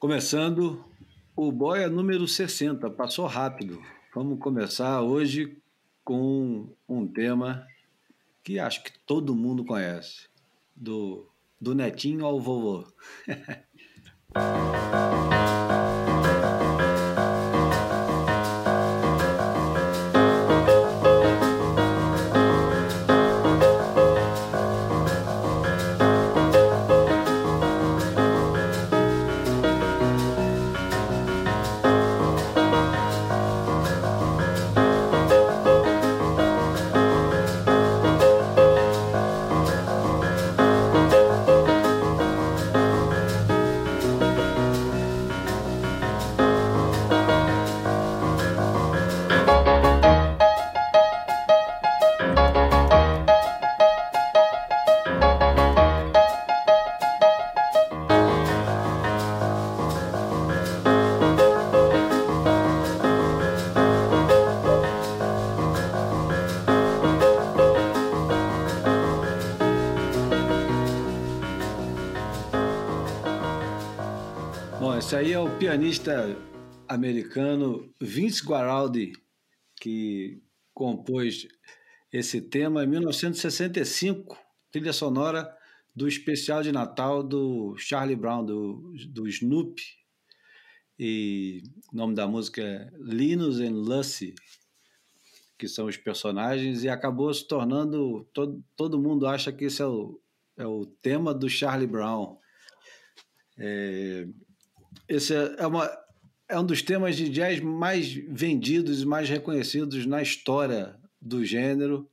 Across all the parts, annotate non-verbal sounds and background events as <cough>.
Começando o Boia número 60, passou rápido. Vamos começar hoje com um tema que acho que todo mundo conhece, do, do netinho ao vovô. <laughs> aí é o pianista americano Vince Guaraldi, que compôs esse tema em 1965, trilha sonora do especial de Natal do Charlie Brown, do, do Snoopy. E o nome da música é Linus and Lucy, que são os personagens, e acabou se tornando. Todo, todo mundo acha que esse é o, é o tema do Charlie Brown. É, esse é, é, uma, é um dos temas de jazz mais vendidos e mais reconhecidos na história do gênero.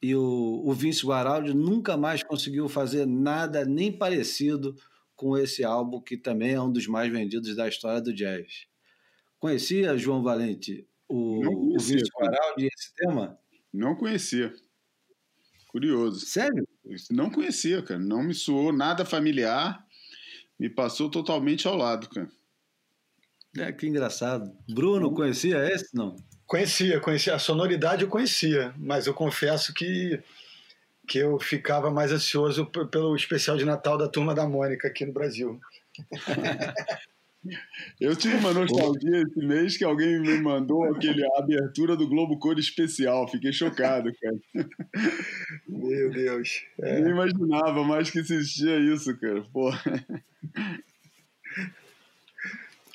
E o, o Vince Guaraldi nunca mais conseguiu fazer nada nem parecido com esse álbum, que também é um dos mais vendidos da história do jazz. Conhecia, João Valente, o, o Vince Guaraldi e esse tema? Não conhecia. Curioso. Sério? Não conhecia, cara. Não me soou nada familiar me passou totalmente ao lado, cara. É, que engraçado. Bruno, conhecia esse, não? Conhecia, conhecia. A sonoridade eu conhecia, mas eu confesso que, que eu ficava mais ansioso pelo especial de Natal da Turma da Mônica aqui no Brasil. <laughs> Eu tive uma nostalgia esse mês que alguém me mandou aquele a abertura do Globo Cor especial. Fiquei chocado, cara. Meu Deus. É. Nem imaginava mais que existia isso, cara. Porra.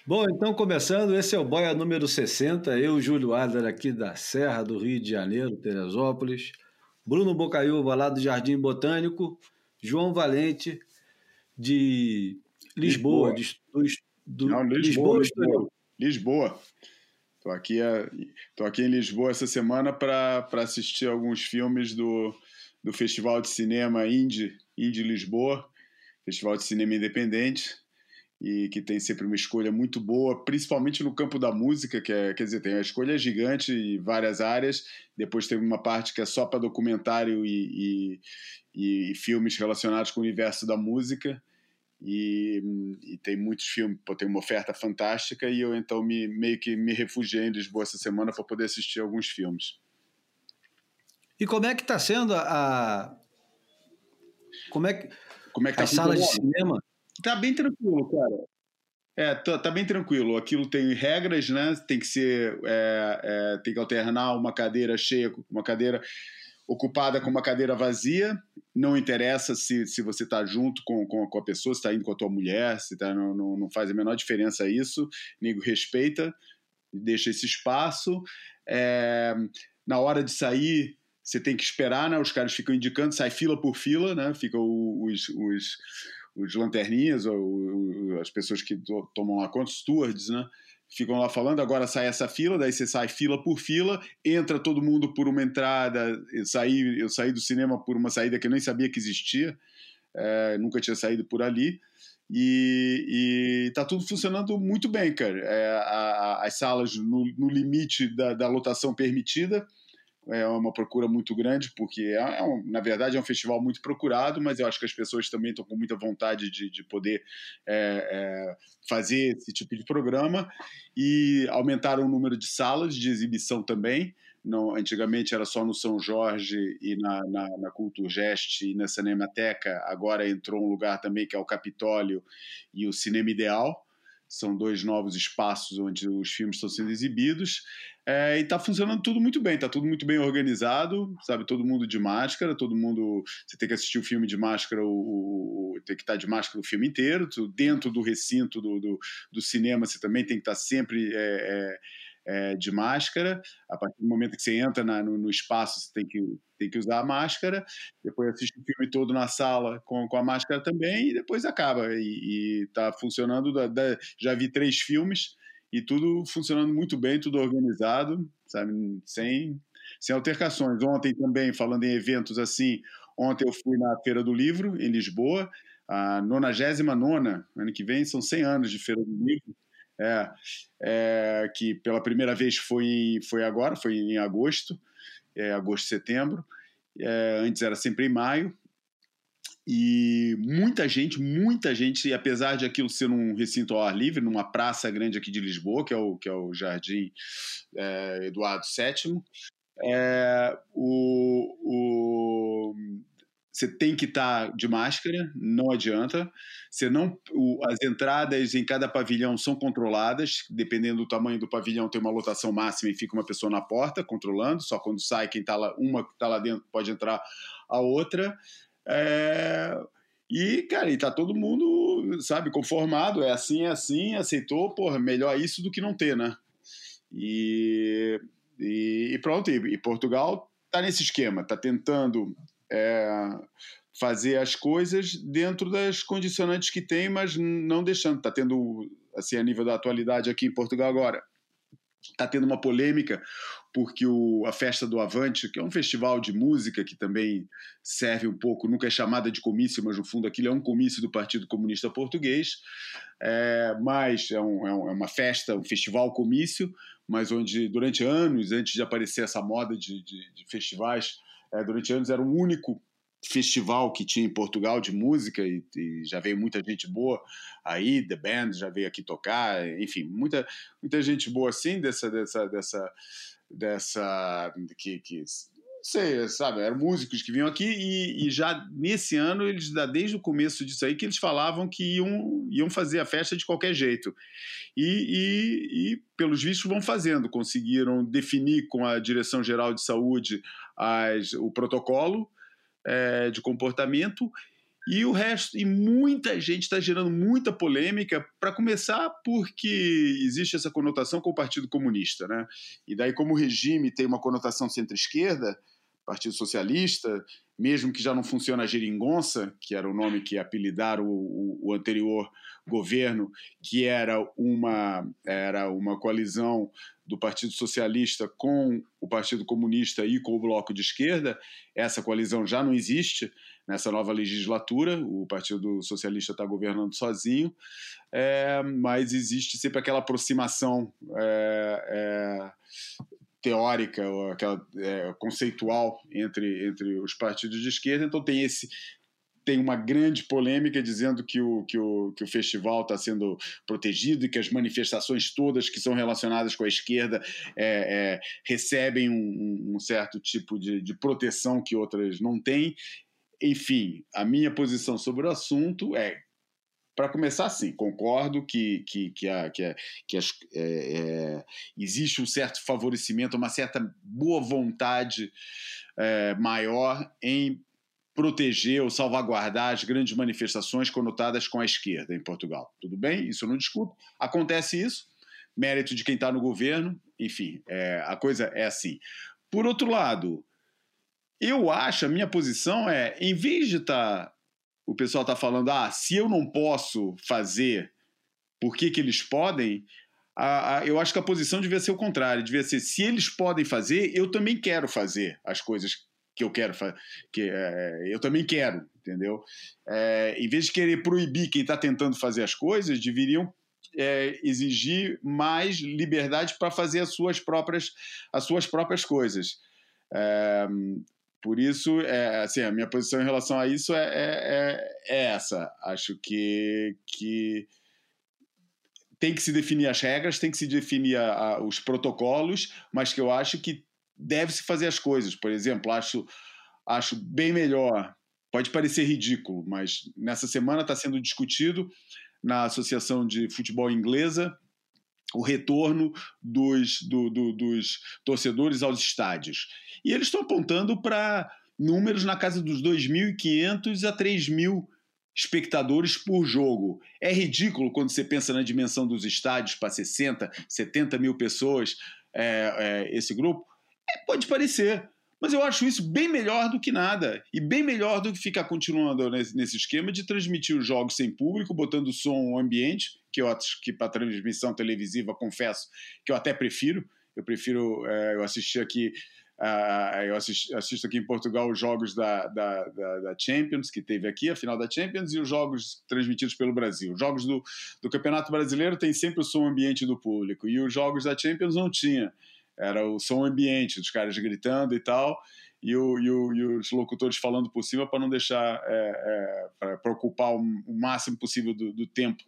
Bom, então começando, esse é o Boia número 60, eu, Júlio Adler, aqui da Serra do Rio de Janeiro, Teresópolis, Bruno Bocaiúva, lá do Jardim Botânico, João Valente, de Lisboa, Lisboa. De, do, do, Não, Lisboa, Lisboa. Lisboa. Estou aqui, tô aqui em Lisboa essa semana para assistir alguns filmes do, do Festival de Cinema Indie, Indie Lisboa, Festival de Cinema Independente, e que tem sempre uma escolha muito boa, principalmente no campo da música, que é, quer dizer, tem uma escolha gigante em várias áreas, depois tem uma parte que é só para documentário e, e, e, filmes relacionados com o universo da música, e, e tem muitos filmes, pô, tem uma oferta fantástica, e eu então me, meio que me refugiei em Lisboa essa semana para poder assistir alguns filmes. E como é que está sendo a... Como é que como é que tá As salas de cinema? Tá bem tranquilo, cara. É, tá, tá, bem tranquilo. Aquilo tem regras, né? Tem que ser. É, é, tem que alternar uma cadeira cheia com uma cadeira ocupada com uma cadeira vazia. Não interessa se, se você está junto com, com, com, a pessoa, se está indo com a tua mulher, se tá, não, não, não faz a menor diferença isso. Nego respeita, deixa esse espaço. É, na hora de sair, você tem que esperar, né? Os caras ficam indicando, sai fila por fila, né? Ficam os, os, os lanterninhas, ou, as pessoas que tomam lá conta, stewards, né? Ficam lá falando, agora sai essa fila, daí você sai fila por fila, entra todo mundo por uma entrada, eu saí, eu saí do cinema por uma saída que eu nem sabia que existia, é, nunca tinha saído por ali, e, está tudo funcionando muito bem, cara. É, a, a, as salas no, no limite da, da lotação permitida, é uma procura muito grande, porque, é, é um, na verdade, é um festival muito procurado, mas eu acho que as pessoas também estão com muita vontade de, de poder é, é, fazer esse tipo de programa e aumentaram o número de salas de exibição também. não, antigamente era só no São Jorge e na, na, na Culturgest e na Cinemateca, agora entrou um lugar também que é o Capitólio e o Cinema Ideal. São dois novos espaços onde os filmes estão sendo exibidos. É, e está funcionando tudo muito bem, está tudo muito bem organizado, sabe? Todo mundo de máscara, todo mundo. Você tem que assistir o filme de máscara, o, o tem que estar tá de máscara o filme inteiro. Dentro do recinto do, do, do cinema, você também tem que estar tá sempre. É, é, é, de máscara. A partir do momento que você entra na, no, no, espaço, você tem que, tem que usar a máscara. Depois assiste o filme todo na sala com, com a máscara também e depois acaba. E está funcionando. Da, da, já vi três filmes e tudo funcionando muito bem, tudo organizado, sabe? Sem, sem altercações. Ontem também, falando em eventos assim, ontem eu fui na Feira do Livro, em Lisboa, a 99 ano que vem são 100 anos de Feira do Livro. É, é, que pela primeira vez foi, foi agora, foi em agosto, é, agosto, setembro. É, antes era sempre em maio. E muita gente, muita gente, e apesar de aquilo ser num recinto ao ar livre, numa praça grande aqui de Lisboa, que é o, que é o Jardim é, Eduardo VII, é, o, o você tem que estar tá de máscara, não adianta. Você não, o, as entradas em cada pavilhão são controladas, dependendo do tamanho do pavilhão, tem uma lotação máxima e fica uma pessoa na porta controlando. Só quando sai quem está lá, uma que está lá dentro pode entrar a outra. É, e, cara, e tá todo mundo, sabe, conformado, é assim, é assim, aceitou, porra, melhor isso do que não ter, né? E, e, e pronto, e, e Portugal tá nesse esquema, tá tentando é, fazer as coisas dentro das condicionantes que tem, mas não deixando. Está tendo, assim, a nível da atualidade aqui em Portugal agora, está tendo uma polêmica porque o, a Festa do Avante, que é um festival de música que também serve um pouco, nunca é chamada de comício, mas no fundo aquilo é um comício do Partido Comunista Português, é, mas é, um, é, uma festa, um festival comício, mas onde durante anos, antes de aparecer essa moda de, de, de festivais, é, durante anos era o único festival que tinha em Portugal de música e, e, já veio muita gente boa aí, The Band já veio aqui tocar, enfim, muita, muita gente boa assim dessa dessa dessa dessa que, que sei, sabe, eram músicos que vinham aqui e, e, já nesse ano eles desde o começo disso aí que eles falavam que iam, iam fazer a festa de qualquer jeito. E, e, e pelos vistos vão fazendo, conseguiram definir com a direção geral de saúde as, o protocolo é, de comportamento. E o resto, e muita gente está gerando muita polêmica, para começar porque existe essa conotação com o Partido Comunista, né? E daí, como o regime tem uma conotação centro-esquerda, Partido Socialista, mesmo que já não funciona a geringonça, que era o nome que apelidaram o, o, anterior governo, que era uma, era uma coalizão do Partido Socialista com o Partido Comunista e com o Bloco de Esquerda. Essa coalizão já não existe nessa nova legislatura, o Partido Socialista está governando sozinho, é, mas existe sempre aquela aproximação é, é, teórica, ou aquela é, conceitual entre, entre os partidos de esquerda, então tem esse tem uma grande polêmica dizendo que o, que o, que o festival está sendo protegido e que as manifestações todas que são relacionadas com a esquerda é, é, recebem um, um, certo tipo de, de proteção que outras não têm. Enfim, a minha posição sobre o assunto é para começar, sim, concordo que, que, que, a, que, a, que as, é, é, existe um certo favorecimento, uma certa boa vontade é, maior em proteger ou salvaguardar as grandes manifestações conotadas com a esquerda em Portugal. Tudo bem? Isso eu não discuto. Acontece isso, mérito de quem está no governo, enfim, é, a coisa é assim. Por outro lado, eu acho, a minha posição é, em vez de estar. O pessoal está falando, ah, se eu não posso fazer, por que, que eles podem? Eu acho que a posição devia ser o contrário, devia ser, se eles podem fazer, eu também quero fazer as coisas que eu quero que é, eu também quero, entendeu? É, em vez de querer proibir quem está tentando fazer as coisas, deveriam é, exigir mais liberdade para fazer as suas próprias as suas próprias coisas. É, por isso, é, assim, a minha posição em relação a isso é, é, é essa. Acho que, que tem que se definir as regras, tem que se definir a, a, os protocolos, mas que eu acho que deve-se fazer as coisas. Por exemplo, acho, acho bem melhor, pode parecer ridículo, mas nessa semana está sendo discutido na Associação de Futebol Inglesa o retorno dos, do, do, dos torcedores aos estádios. E eles estão apontando para números na casa dos 2.500 a 3.000 espectadores por jogo. É ridículo quando você pensa na dimensão dos estádios para 60, 70 mil pessoas, é, é, esse grupo. É, pode parecer, mas eu acho isso bem melhor do que nada. E bem melhor do que ficar continuando nesse, esquema de transmitir os jogos sem público, botando som ambiente, que eu acho que para transmissão televisiva, confesso que eu até prefiro. Eu prefiro, é, eu assisti aqui Uh, eu assisto, assisto, aqui em Portugal os jogos da, da, da, da, Champions, que teve aqui, a final da Champions, e os jogos transmitidos pelo Brasil. Os jogos do, do Campeonato Brasileiro tem sempre o som ambiente do público, e os jogos da Champions não tinha. Era o som ambiente, dos caras gritando e tal, e, o, e, o, e os locutores falando por cima para não deixar, é, é, para ocupar o, o, máximo possível do, do tempo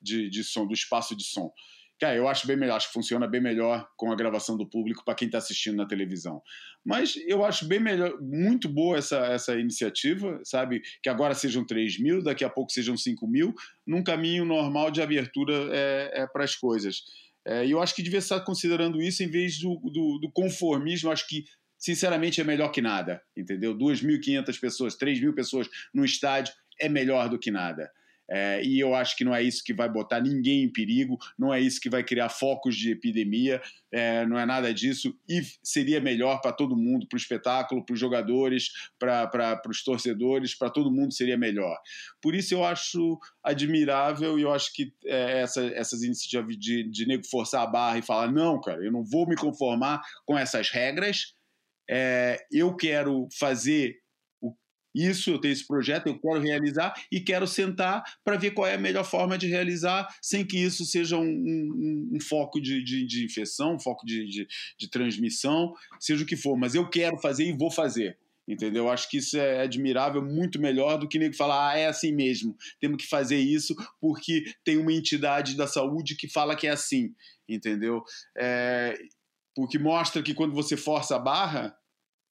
de, de som, do espaço de som. Cara, eu acho bem melhor, acho que funciona bem melhor com a gravação do público para quem está assistindo na televisão. Mas eu acho bem melhor, muito boa essa, essa iniciativa, sabe? Que agora sejam 3 mil, daqui a pouco sejam 5 mil, num caminho normal de abertura é, é para as coisas. É, e eu acho que devia estar considerando isso em vez do, do, do conformismo. Acho que, sinceramente, é melhor que nada, entendeu? 2.500 pessoas, 3 mil pessoas no estádio é melhor do que nada. É, e eu acho que não é isso que vai botar ninguém em perigo, não é isso que vai criar focos de epidemia, é, não é nada disso. E seria melhor para todo mundo, para o espetáculo, para os jogadores, para os torcedores, para todo mundo seria melhor. Por isso eu acho admirável e eu acho que é, essa, essas iniciativas de, de nego forçar a barra e falar: não, cara, eu não vou me conformar com essas regras. É, eu quero fazer isso, eu tenho esse projeto, eu quero realizar e quero sentar para ver qual é a melhor forma de realizar sem que isso seja um, um, um foco de, de, de, infecção, um foco de, de, de transmissão, seja o que for, mas eu quero fazer e vou fazer entendeu? Acho que isso é admirável, muito melhor do que nem falar, ah, é assim mesmo, temos que fazer isso porque tem uma entidade da saúde que fala que é assim, entendeu? É, porque mostra que quando você força a barra,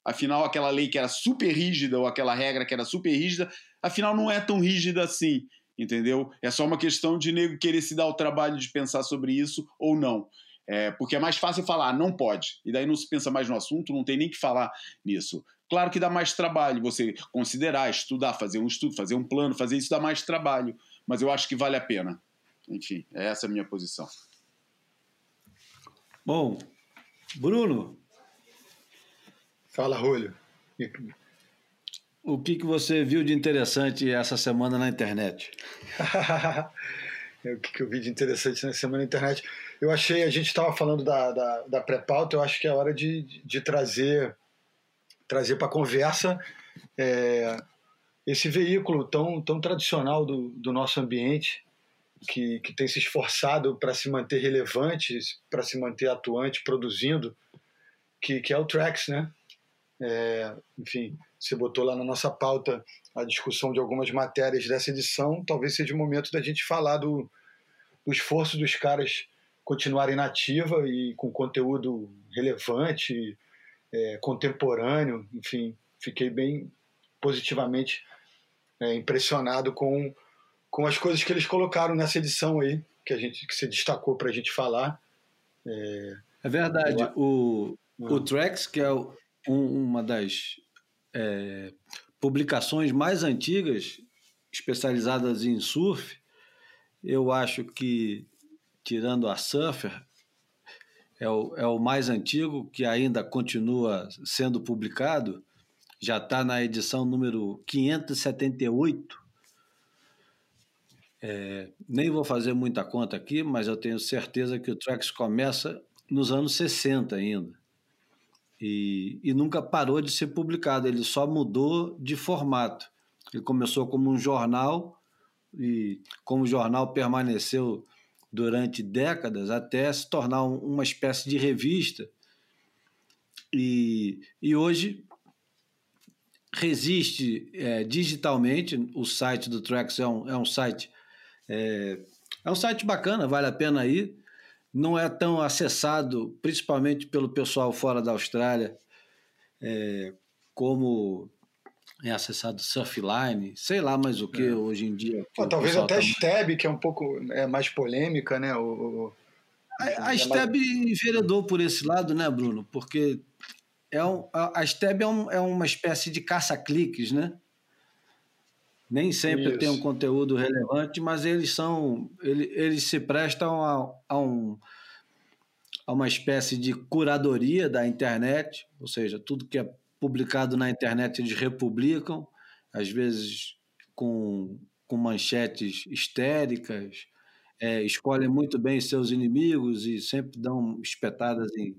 Afinal, aquela lei que era super rígida, ou aquela regra que era super rígida, afinal não é tão rígida assim, entendeu? É só uma questão de nego querer se dar o trabalho de pensar sobre isso ou não. É, porque é mais fácil falar, não pode. E daí não se pensa mais no assunto, não tem nem que falar nisso. Claro que dá mais trabalho você considerar, estudar, fazer um estudo, fazer um plano, fazer isso dá mais trabalho. Mas eu acho que vale a pena. Enfim, é essa a minha posição. Bom, Bruno, Fala, Rúlio. O que, que você viu de interessante essa semana na internet? <laughs> o que, que eu vi de interessante nessa semana na internet? Eu achei, a gente estava falando da, da, da pré-pauta, eu acho que é hora de, de trazer, trazer para a conversa é, esse veículo tão, tão tradicional do, do nosso ambiente, que, que tem se esforçado para se manter relevante, para se manter atuante, produzindo, que, que é o Trax, né? É, enfim, você botou lá na nossa pauta a discussão de algumas matérias dessa edição. Talvez seja o momento da gente falar do, do esforço dos caras continuarem na ativa e com conteúdo relevante, é, contemporâneo. Enfim, fiquei bem positivamente é, impressionado com, com as coisas que eles colocaram nessa edição aí, que a gente que se destacou para a gente falar. É, é verdade. Eu... O, o ah. Trex, que é o, um, uma das é, publicações mais antigas especializadas em surf. Eu acho que, tirando a Surfer, é o, é o mais antigo, que ainda continua sendo publicado, já está na edição número 578. É, nem vou fazer muita conta aqui, mas eu tenho certeza que o Trax começa nos anos 60 ainda. E, e nunca parou de ser publicado, ele só mudou de formato. Ele começou como um jornal, e como o jornal permaneceu durante décadas até se tornar uma espécie de revista. E, e hoje resiste é, digitalmente. O site do Trax é um, é um site é, é um site bacana, vale a pena ir não é tão acessado, principalmente pelo pessoal fora da Austrália, é, como é acessado Surfline, sei lá mais o que é. hoje em dia. Pô, talvez até tá... Stab, que é um pouco é, mais polêmica, né? O, a, a é Stab mais... enveredou por esse lado, né, Bruno? Porque é um, a, a Stab é, um, é uma espécie de caça-cliques, né? Nem sempre Isso. tem um conteúdo relevante, mas eles são. Eles, eles se prestam a, a, um, a uma espécie de curadoria da internet, ou seja, tudo que é publicado na internet eles republicam, às vezes com, com manchetes histéricas, é, escolhem muito bem seus inimigos e sempre dão espetadas em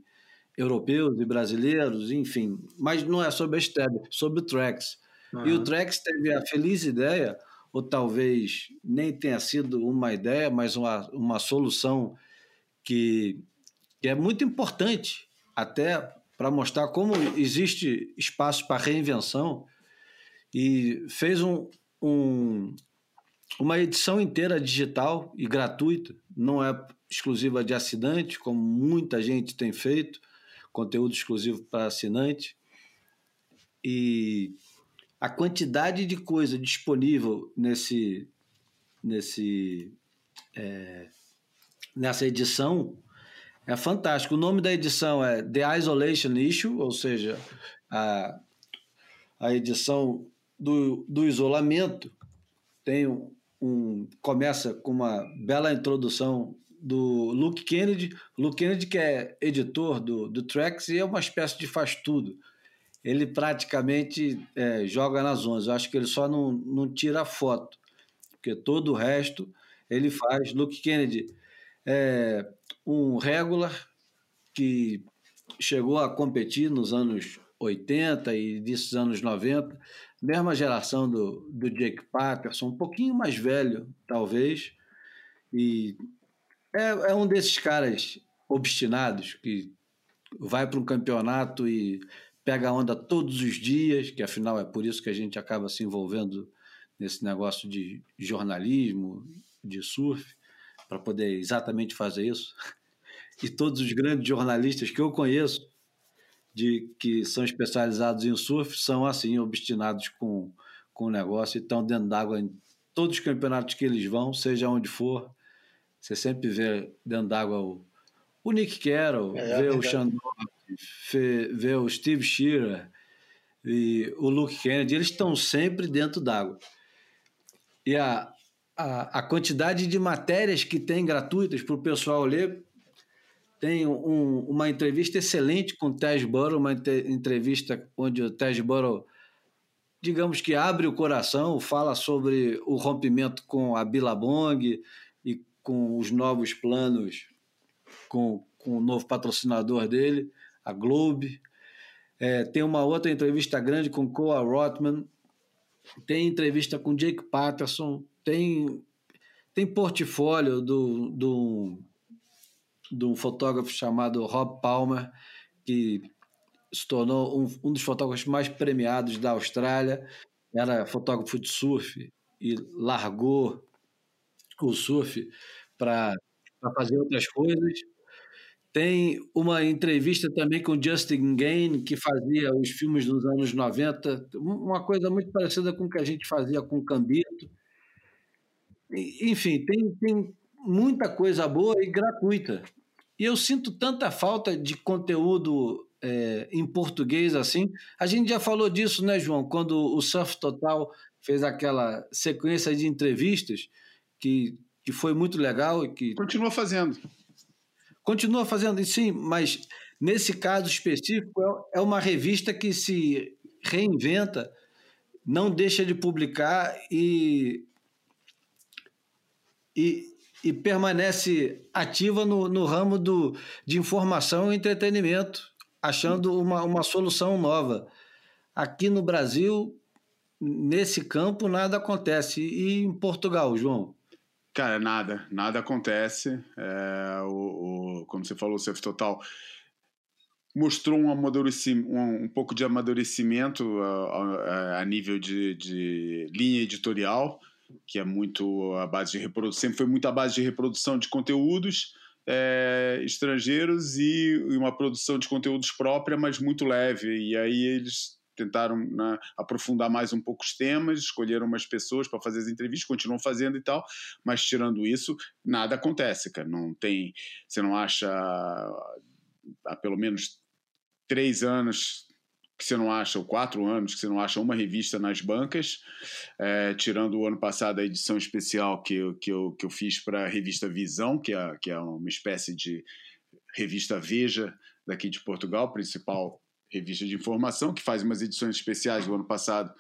europeus e brasileiros, enfim. Mas não é sobre a é sobre o Trax. Uhum. E o Trax teve a feliz ideia, ou talvez nem tenha sido uma ideia, mas uma, uma solução que, que é muito importante até para mostrar como existe espaço para reinvenção e fez um, um, uma edição inteira digital e gratuita, não é exclusiva de assinante, como muita gente tem feito, conteúdo exclusivo para assinante. E a quantidade de coisa disponível nesse, nesse, é, nessa edição é fantástico. O nome da edição é The Isolation Issue, ou seja, a, a edição do, do isolamento. Tem um, um, começa com uma bela introdução do Luke Kennedy. Luke Kennedy que é editor do, do Trax e é uma espécie de faz tudo. Ele praticamente é, joga nas ondas. Eu acho que ele só não, não tira foto, porque todo o resto ele faz. Luke Kennedy é um regular que chegou a competir nos anos 80 e desses anos 90, mesma geração do, do Jake Patterson, um pouquinho mais velho, talvez, e é, é um desses caras obstinados que vai para um campeonato e pega onda todos os dias, que afinal é por isso que a gente acaba se envolvendo nesse negócio de jornalismo, de surf para poder exatamente fazer isso. <laughs> E todos os grandes jornalistas que eu conheço, de que são especializados em surf, são assim, obstinados com, com o negócio e estão dentro d'água em todos os campeonatos que eles vão, seja onde for. Você sempre vê dentro d'água o, o Nick Carroll, é, vê é o Shandor, vê, o Steve Shearer e o Luke Kennedy, eles estão sempre dentro d'água. E a, a, a quantidade de matérias que tem gratuitas para o pessoal ler. Tem um, uma entrevista excelente com o Tej Burrow, uma entrevista onde o Tej Burrow, digamos que abre o coração, fala sobre o rompimento com a Billabong e com os novos planos com, com o novo patrocinador dele, a Globe. É, tem uma outra entrevista grande com Coa Rotman, tem entrevista com Jake Patterson, tem, tem portfólio do, do, de um fotógrafo chamado Rob Palmer, que se tornou um, um dos fotógrafos mais premiados da Austrália. Era fotógrafo de surf e largou o surf para fazer outras coisas. Tem uma entrevista também com Justin Gain, que fazia os filmes dos anos 90, uma coisa muito parecida com o que a gente fazia com Cambito. Enfim, tem, tem muita coisa boa e gratuita. E eu sinto tanta falta de conteúdo é, em português assim. A gente já falou disso, né, João? Quando o Surf Total fez aquela sequência de entrevistas que, que foi muito legal e que continua fazendo. Continua fazendo, sim, mas nesse caso específico é, é uma revista que se reinventa, não deixa de publicar e e, e permanece ativa no, no ramo do, de informação e entretenimento, achando uma, uma solução nova. Aqui no Brasil, nesse campo, nada acontece. E em Portugal, João? Cara, nada, nada acontece. É, o, o, como você falou, o Surf Total mostrou um, amadurecimento, um, um pouco de amadurecimento a, a, a nível de, de linha editorial que é muito a base de reprodução, sempre foi muito a base de reprodução de conteúdos, é, estrangeiros e uma produção de conteúdos própria, mas muito leve. E aí eles tentaram né, aprofundar mais um pouco os temas, escolheram umas pessoas para fazer as entrevistas, continuam fazendo e tal, mas tirando isso, nada acontece, cara. Não tem, você não acha há pelo menos três anos que você não acha, ou quatro anos que você não acha uma revista nas bancas, é, tirando o ano passado a edição especial que eu, que eu, que eu fiz para a revista Visão, que é, que é uma espécie de revista Veja daqui de Portugal, principal revista de informação, que faz umas edições especiais. O ano passado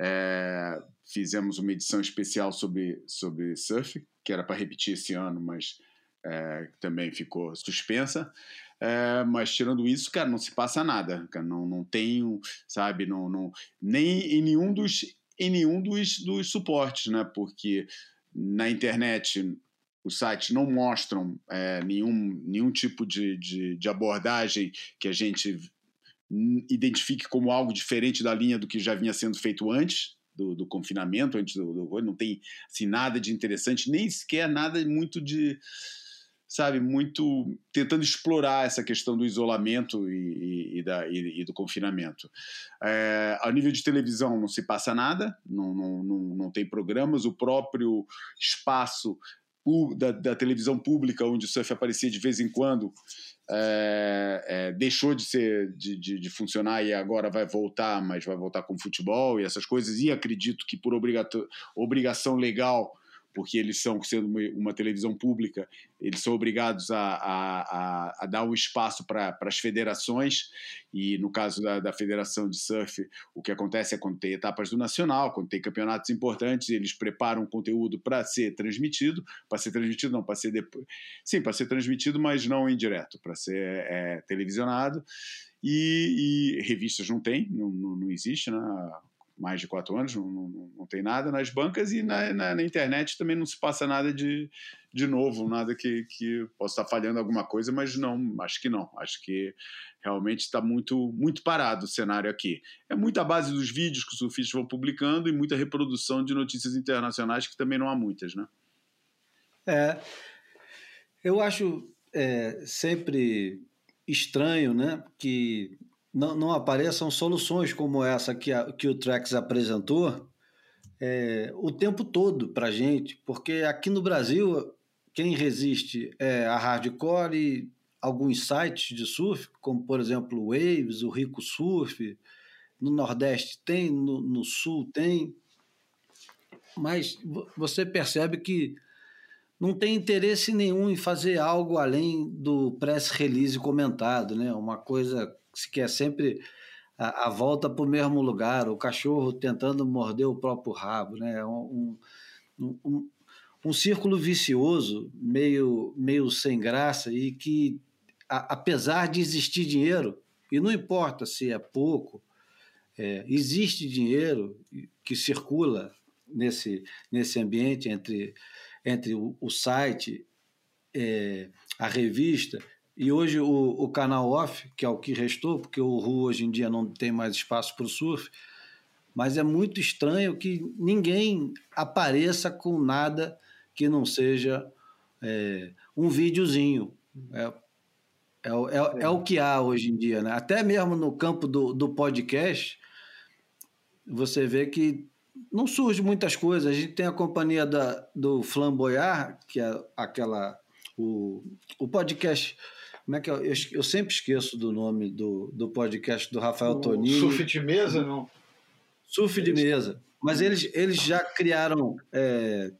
é, fizemos uma edição especial sobre, sobre surf, que era para repetir esse ano, mas é, também ficou suspensa. É, mas tirando isso, cara, não se passa nada. Cara, não, não tenho, sabe, não, não, nem em nenhum dos em nenhum dos, dos suportes, né? Porque na internet os sites não mostram é, nenhum, nenhum tipo de, de, de, abordagem que a gente identifique como algo diferente da linha do que já vinha sendo feito antes do, do confinamento, antes do, do, não tem assim, nada de interessante, nem sequer nada muito de sabe, muito tentando explorar essa questão do isolamento e, e, e da, e, do confinamento. É, nível de televisão não se passa nada, não, não, não, não tem programas, o próprio espaço da, da, televisão pública, onde o surf aparecia de vez em quando, é, é, deixou de ser de, de, de, funcionar e agora vai voltar, mas vai voltar com futebol e essas coisas. E acredito que por obrigação legal porque eles são, sendo uma, televisão pública, eles são obrigados a, a, a dar um espaço para as federações, e no caso da, da, Federação de Surf, o que acontece é quando tem etapas do Nacional, quando tem campeonatos importantes, eles preparam conteúdo para ser transmitido, para ser transmitido não, para ser depois, sim, para ser transmitido, mas não em direto, para ser é, televisionado, e, e, revistas não tem, não, não, não existe, né? Mais de quatro anos, não, não, não tem nada nas bancas e na, na, na, internet também não se passa nada de, de novo, nada que, que possa estar falhando alguma coisa, mas não, acho que não. Acho que realmente está muito, muito parado o cenário aqui. É muita base dos vídeos que os surfistas vão publicando e muita reprodução de notícias internacionais, que também não há muitas, né? É, eu acho é, sempre estranho, né, que não, não apareçam soluções como essa que, a, que o Trex apresentou é, o tempo todo para a gente, porque aqui no Brasil quem resiste é a hardcore e alguns sites de surf, como por exemplo o Waves, o Rico Surf, no Nordeste tem, no, no Sul tem, mas você percebe que não tem interesse nenhum em fazer algo além do press release comentado, né? Uma coisa se quer sempre a, a volta para o mesmo lugar, o cachorro tentando morder o próprio rabo, né? É um, um, um, um círculo vicioso, meio, meio sem graça e que, a, apesar de existir dinheiro, e não importa se é pouco, é, existe dinheiro que circula nesse, nesse ambiente entre, entre o, o site, é, a revista e hoje o, o canal off, que é o que restou, porque o Ru hoje em dia não tem mais espaço para o surf, mas é muito estranho que ninguém apareça com nada que não seja é, um videozinho. É, é, é, é, o que há hoje em dia. Né? Até mesmo no campo do, do podcast, você vê que não surge muitas coisas. A gente tem a companhia da, do Flamboyard, que é aquela. O, o podcast como é que é? Eu, eu, sempre esqueço do nome do, do podcast do Rafael o Tonini. Surf de mesa, não? Surf de mesa. Mas eles, eles já criaram, é,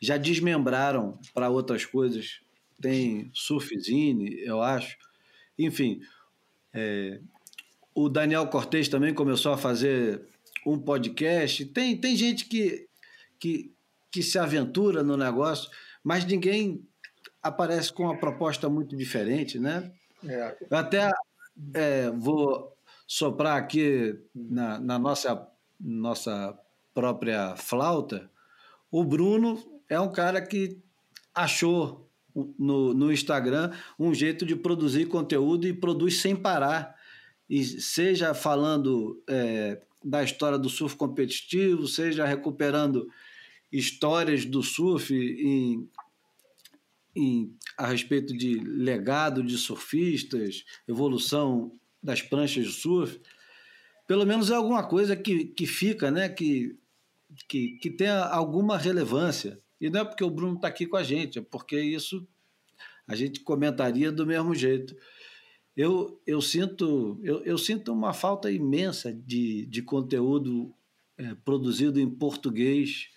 já desmembraram para outras coisas. Tem Surfzine, eu acho. Enfim, é, o Daniel Cortez também começou a fazer um podcast. Tem, tem gente que, que, que se aventura no negócio, mas ninguém aparece com uma proposta muito diferente, né? É. Eu até é, vou soprar aqui na, na, nossa, nossa própria flauta. O Bruno é um cara que achou no, no Instagram um jeito de produzir conteúdo e produz sem parar. E seja falando é, da história do surf competitivo, seja recuperando histórias do surf em em, a respeito de legado de surfistas, evolução das pranchas de surf, pelo menos é alguma coisa que, que fica, né? que, que, que tenha alguma relevância. E não é porque o Bruno está aqui com a gente, é porque isso a gente comentaria do mesmo jeito. Eu, eu, sinto, eu, eu sinto uma falta imensa de, de conteúdo é, produzido em português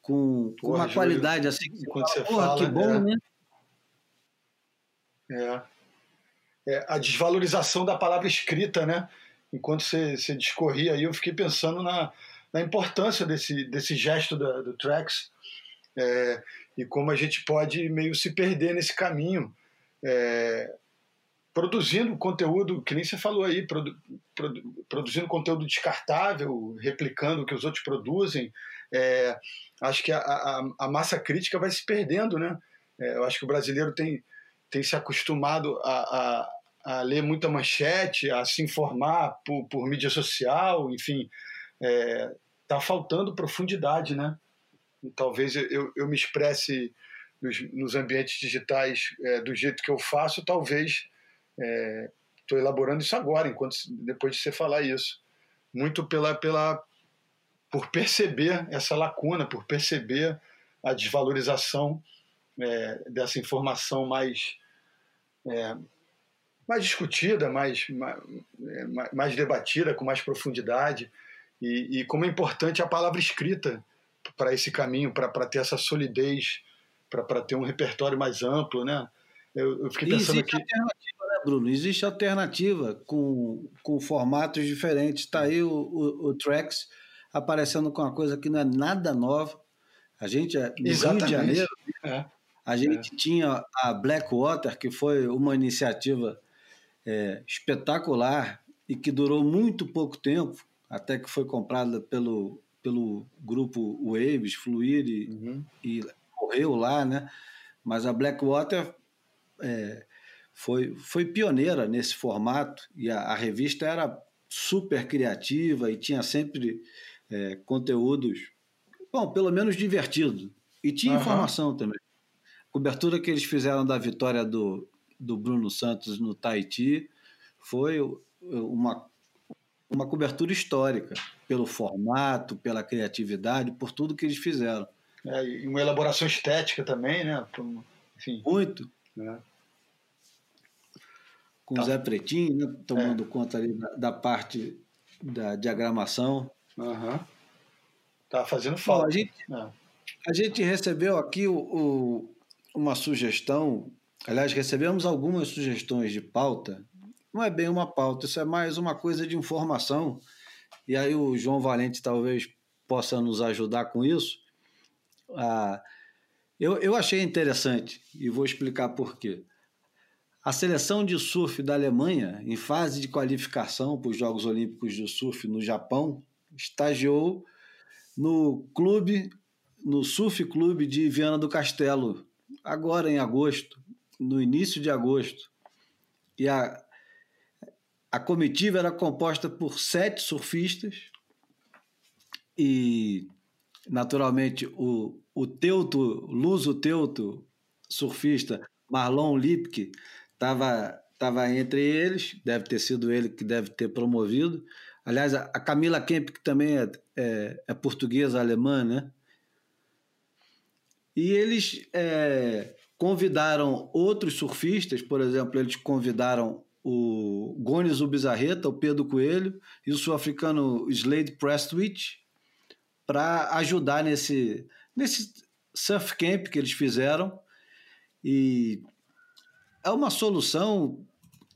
com, com uma qualidade assim. Quando porra, fala, que bom, é. né? É. é. A desvalorização da palavra escrita, né? Enquanto você, você discorria aí, eu fiquei pensando na, na importância desse, desse gesto do, do Trax é, e como a gente pode meio se perder nesse caminho, é, produzindo conteúdo, que nem você falou aí, produ, produ, produzindo conteúdo descartável, replicando o que os outros produzem. É, acho que a, a, a, massa crítica vai se perdendo, né? É, eu acho que o brasileiro tem, tem se acostumado a, a, a ler muita manchete, a se informar por, por mídia social, enfim, está é, faltando profundidade, né? talvez eu, eu me expresse nos, nos ambientes digitais é, do jeito que eu faço, talvez estou é, elaborando isso agora, enquanto depois de você falar isso, muito pela pela por perceber essa lacuna, por perceber a desvalorização é, dessa informação mais é, mais discutida, mais, mais, é, mais, debatida, com mais profundidade, e, e como é importante a palavra escrita para esse caminho, para ter essa solidez, para ter um repertório mais amplo, né? Eu, eu fiquei pensando Existe aqui. Alternativa, né, Bruno? Existe alternativa com, com formatos diferentes. Está aí o, o, o Trax aparecendo com uma coisa que não é nada nova. A gente, no Exatamente. Rio de Janeiro, é. A gente é. tinha a Blackwater, que foi uma iniciativa é, espetacular e que durou muito pouco tempo, até que foi comprada pelo pelo grupo Waves, Fluir e, uhum. e correu lá, né? Mas a Blackwater é, foi, foi pioneira nesse formato e a, a, revista era super criativa e tinha sempre é, conteúdos, bom, pelo menos divertido. E tinha uhum. informação também. Cobertura que eles fizeram da vitória do, do Bruno Santos no Tahiti foi uma uma cobertura histórica, pelo formato, pela criatividade, por tudo que eles fizeram. É, e uma elaboração estética também, né? Enfim. Muito. É. Com tá. o Zé Pretinho, né? tomando é. conta ali da, da, parte da diagramação. Uhum. Tá fazendo falta. Bom, a, gente, é. a gente recebeu aqui o, o, uma sugestão, aliás, recebemos algumas sugestões de pauta não é bem uma pauta, isso é mais uma coisa de informação. E aí o João Valente talvez possa nos ajudar com isso. Ah, eu, eu achei interessante e vou explicar por quê. A seleção de surf da Alemanha, em fase de qualificação para os Jogos Olímpicos de Surf no Japão, estagiou no clube, no Surf Clube de Viana do Castelo, agora em agosto, no início de agosto. E a, a comitiva era composta por sete surfistas e, naturalmente, o, o Teuto, luso Teuto, surfista, Marlon Lipke, estava tava entre eles, deve ter sido ele que deve ter promovido. Aliás, a Camila Kemp, que também é, é, é portuguesa alemã, né? E eles é, convidaram outros surfistas, por exemplo, eles convidaram o Gones Ubizarreta, o Pedro Coelho e o sul-africano Slade Prestwich para ajudar nesse, nesse surf camp que eles fizeram. E é uma solução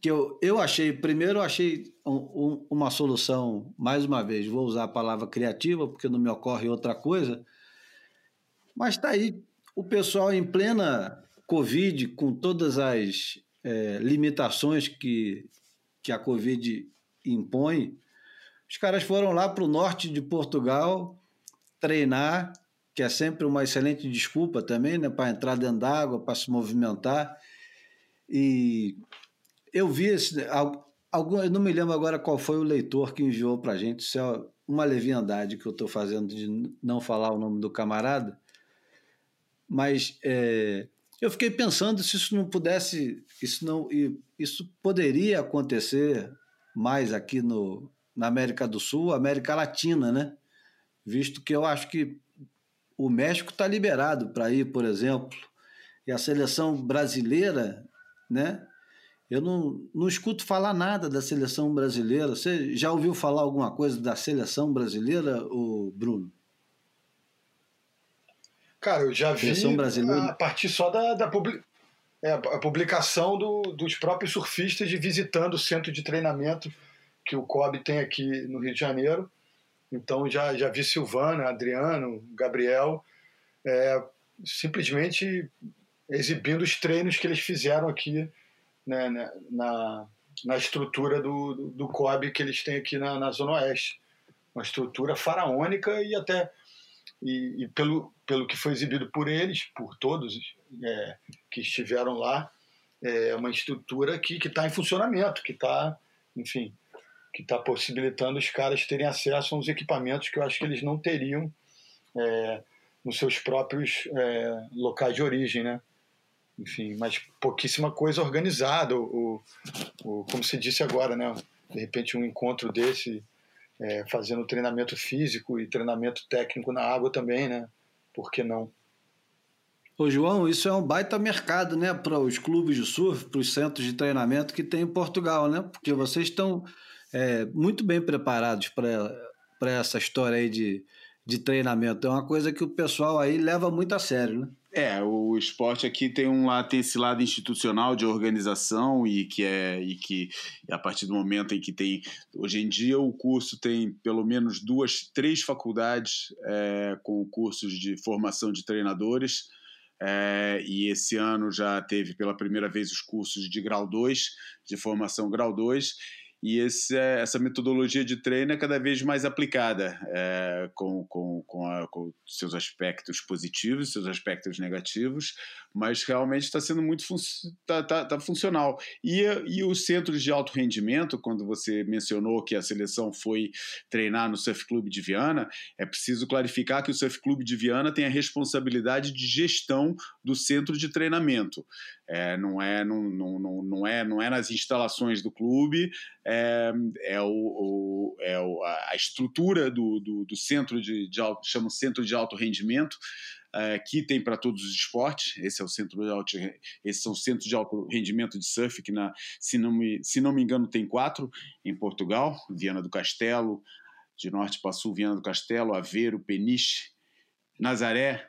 que eu, eu achei, primeiro eu achei um, um, uma solução, mais uma vez, vou usar a palavra criativa, porque não me ocorre outra coisa, mas está aí o pessoal em plena Covid, com todas as é, limitações que, que a Covid impõe, os caras foram lá para o norte de Portugal treinar, que é sempre uma excelente desculpa também, né, para entrar dentro d'água, para se movimentar. E eu vi esse, algum, eu não me lembro agora qual foi o leitor que enviou para a gente, isso é uma leviandade que eu estou fazendo de não falar o nome do camarada, mas é, eu fiquei pensando se isso não pudesse, isso não, isso poderia acontecer mais aqui no, na América do Sul, América Latina, né? Visto que eu acho que o México está liberado para ir, por exemplo, e a seleção brasileira, né? Eu não, não escuto falar nada da seleção brasileira. Você já ouviu falar alguma coisa da seleção brasileira, o Bruno? Cara, eu já vi a partir só da, da publi... é, a publicação do, dos próprios surfistas de visitando o centro de treinamento que o COB tem aqui no Rio de Janeiro. Então já, já vi Silvana, Adriano, Gabriel, é, simplesmente exibindo os treinos que eles fizeram aqui né, né na, na estrutura do, do, do COB que eles têm aqui na, na Zona Oeste. Uma estrutura faraônica e até e, e, pelo, pelo que foi exibido por eles, por todos é, que estiveram lá, é uma estrutura que está em funcionamento, que está, enfim, que está possibilitando os caras terem acesso a uns equipamentos que eu acho que eles não teriam é, nos seus próprios é, locais de origem, né? Enfim, mas pouquíssima coisa organizada, o, o, como se disse agora, né? De repente um encontro desse é, fazendo treinamento físico e treinamento técnico na água também, né? Por que não? Ô João, isso é um baita mercado, né, para os clubes de surf, para os centros de treinamento que tem em Portugal, né? Porque vocês estão é, muito bem preparados para essa história aí de, de treinamento. É uma coisa que o pessoal aí leva muito a sério, né? É, o esporte aqui tem um tem esse lado institucional de organização e que é e que a partir do momento em que tem hoje em dia o curso tem pelo menos duas, três faculdades é, com cursos de formação de treinadores. É, e esse ano já teve pela primeira vez os cursos de grau 2, de formação grau 2, e esse, essa metodologia de treino é cada vez mais aplicada, é, com, com, com, a, com, seus aspectos positivos, seus aspectos negativos, mas realmente está sendo muito fun tá, tá, tá funcional. E, e os centros de alto rendimento, quando você mencionou que a seleção foi treinar no Surf Club de Viana, é preciso clarificar que o Surf Club de Viana tem a responsabilidade de gestão do centro de treinamento. É, não, é, não, não, não, é, não é nas instalações do clube, é, é, o, o, é a estrutura do, do, do centro de, de alto, chama centro de alto rendimento, é, que tem para todos os esportes. Esse é o centro de alto, esses são centros de alto rendimento de surf que na, se não me se não me engano tem quatro em Portugal, Viana do Castelo, de norte para sul, Viana do Castelo, Aveiro, Peniche, Nazaré,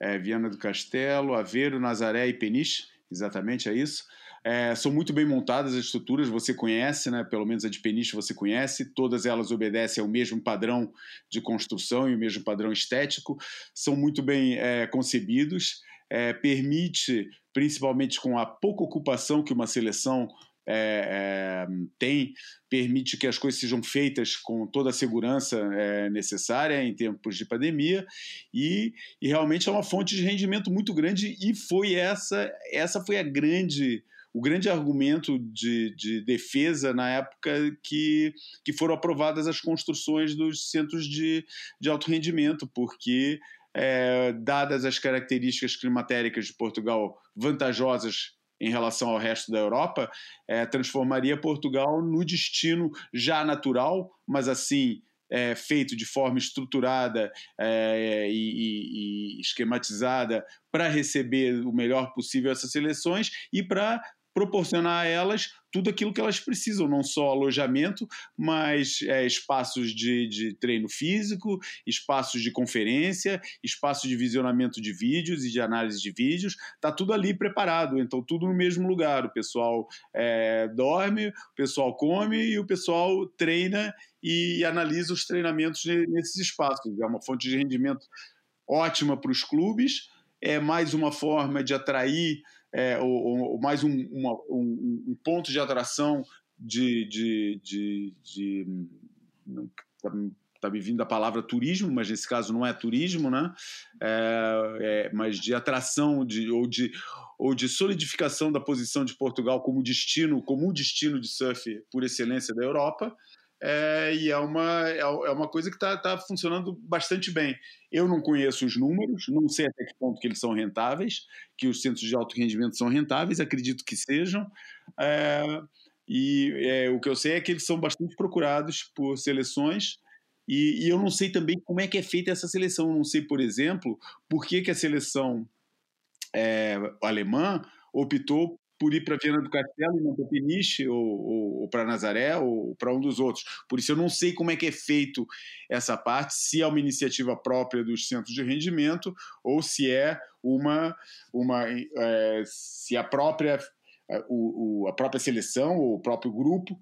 é, Viana do Castelo, Aveiro, Nazaré e Peniche, exatamente é isso. É, são muito bem montadas as estruturas, você conhece, né? pelo menos a de Peniche você conhece, todas elas obedecem ao mesmo padrão de construção e o mesmo padrão estético, são muito bem é, concebidos, é, permite, principalmente com a pouca ocupação que uma seleção é, é, tem, permite que as coisas sejam feitas com toda a segurança é, necessária em tempos de pandemia. E, e, realmente é uma fonte de rendimento muito grande e foi essa essa foi a grande o grande argumento de, de defesa na época que, que foram aprovadas as construções dos centros de, de alto rendimento, porque, é, dadas as características climatéricas de Portugal vantajosas em relação ao resto da Europa, é, transformaria Portugal no destino já natural, mas assim é, feito de forma estruturada é, e, e, esquematizada para receber o melhor possível essas seleções e para proporcionar a elas tudo aquilo que elas precisam, não só alojamento, mas é, espaços de, de, treino físico, espaços de conferência, espaços de visionamento de vídeos e de análise de vídeos, está tudo ali preparado, então tudo no mesmo lugar. O pessoal é, dorme, o pessoal come e o pessoal treina e analisa os treinamentos nesses espaços. É uma fonte de rendimento ótima para os clubes, é mais uma forma de atrair é, ou, ou, mais um, uma, um, um, ponto de atração de. de, de, de tá, tá, me vindo a palavra turismo, mas nesse caso não é turismo, né? É, é, mas de atração de, ou, de, ou de solidificação da posição de Portugal como destino, como um destino de surf por excelência da Europa. É, e é uma, é, é uma coisa que está tá funcionando bastante bem. Eu não conheço os números, não sei até que ponto que eles são rentáveis, que os centros de alto rendimento são rentáveis, acredito que sejam. É, e é, o que eu sei é que eles são bastante procurados por seleções. E, e, eu não sei também como é que é feita essa seleção. Eu não sei, por exemplo, por que, que a seleção é, alemã optou por ir para Viana do Castelo e não para Peniche, ou, ou, ou para Nazaré, ou para um dos outros. Por isso eu não sei como é que é feito essa parte, se é uma iniciativa própria dos centros de rendimento, ou se é uma, uma é, se a própria, é, o, o, a própria seleção, ou o próprio grupo,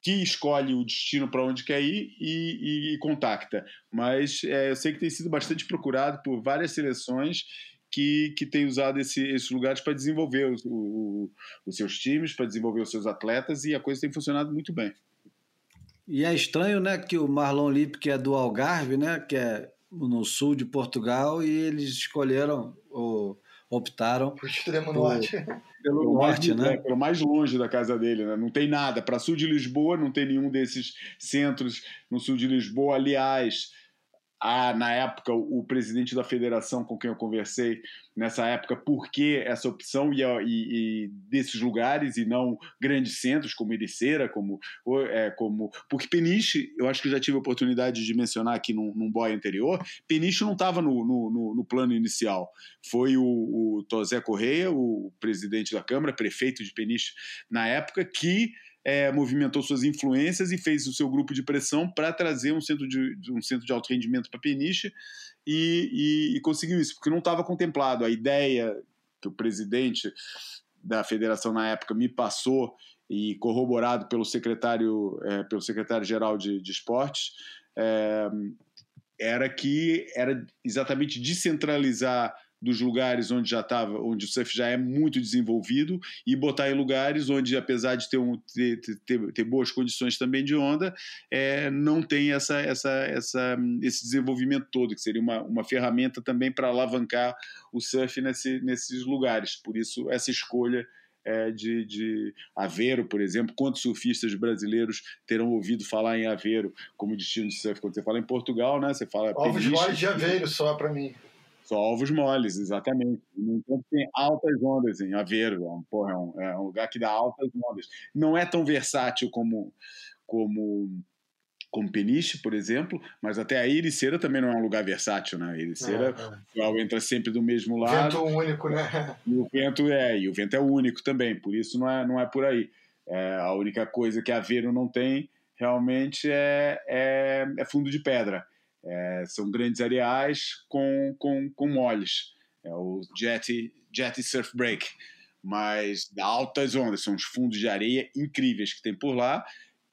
que escolhe o destino para onde quer ir e, e, e contacta. Mas é, eu sei que tem sido bastante procurado por várias seleções que, que tem usado esse, esses lugares para desenvolver o, o, os seus times, para desenvolver os seus atletas, e a coisa tem funcionado muito bem. E é estranho, né, que o Marlon Lippe, que é do Algarve, né, que é no sul de Portugal, e eles escolheram ou optaram por extremo norte. <laughs> Pelo, pelo norte, mais, né? É, pelo mais longe da casa dele, né? Não tem nada. Para sul de Lisboa, não tem nenhum desses centros no sul de Lisboa. Aliás, a, na época, o, presidente da federação com quem eu conversei nessa época, por que essa opção e, e, e desses lugares e não grandes centros como Ericeira, como, é, como. Porque Peniche, eu acho que já tive a oportunidade de mencionar aqui num, num boy anterior, Peniche não estava no, no, no, plano inicial. Foi o, o Tosé Correia, o presidente da Câmara, prefeito de Peniche na época, que é, movimentou suas influências e fez o seu grupo de pressão para trazer um centro de, um centro de alto rendimento para Peniche e, e, e, conseguiu isso, porque não estava contemplado. A ideia que o presidente da federação na época me passou e corroborado pelo secretário é, pelo secretário geral de, de esportes é, era que era exatamente descentralizar dos lugares onde já estava, onde o surf já é muito desenvolvido e botar em lugares onde, apesar de ter, um, ter, ter, ter boas condições também de onda, é, não tem essa, essa, essa, esse desenvolvimento todo, que seria uma, uma ferramenta também para alavancar o surf nesse, nesses lugares. Por isso, essa escolha é, de, de Aveiro, por exemplo. Quantos surfistas brasileiros terão ouvido falar em Aveiro como destino de surf? Quando você fala em Portugal, né? Você fala. Ovos de Aveiro só para mim. Só ovos moles, exatamente. No entanto, tem altas ondas em Aveiro. É um, porra, é, um, é um lugar que dá altas ondas. Não é tão versátil como, como, como Peniche, por exemplo, mas até a Ericeira também não é um lugar versátil, né? A Ericeira é, é. entra sempre do mesmo lado. Vento único, né? E o vento é, e o vento é único também, por isso não é, não é por aí. É, a única coisa que Aveiro não tem realmente é, é, é fundo de pedra. É, são grandes areais com, com, com moles. É o Jetty, jetty Surf Break. Mas altas ondas, são os fundos de areia incríveis que tem por lá.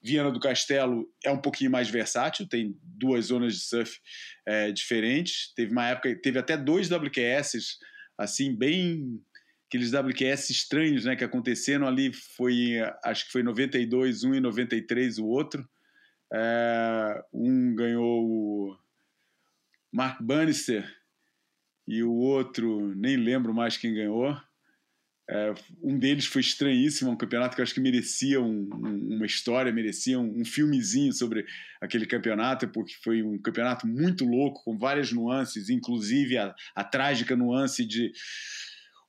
Viana do Castelo é um pouquinho mais versátil, tem duas zonas de surf é, diferentes. Teve uma época, teve até dois WQS, assim, bem. aqueles WQS estranhos né, que aconteceram ali. Foi, acho que foi 92, um e 93 o outro. É, um ganhou Mark Bannister e o outro, nem lembro mais quem ganhou. É, um deles foi estranhíssimo, um campeonato que eu acho que merecia um, um, uma história, merecia um, um, filmezinho sobre aquele campeonato, porque foi um campeonato muito louco, com várias nuances, inclusive a, a trágica nuance de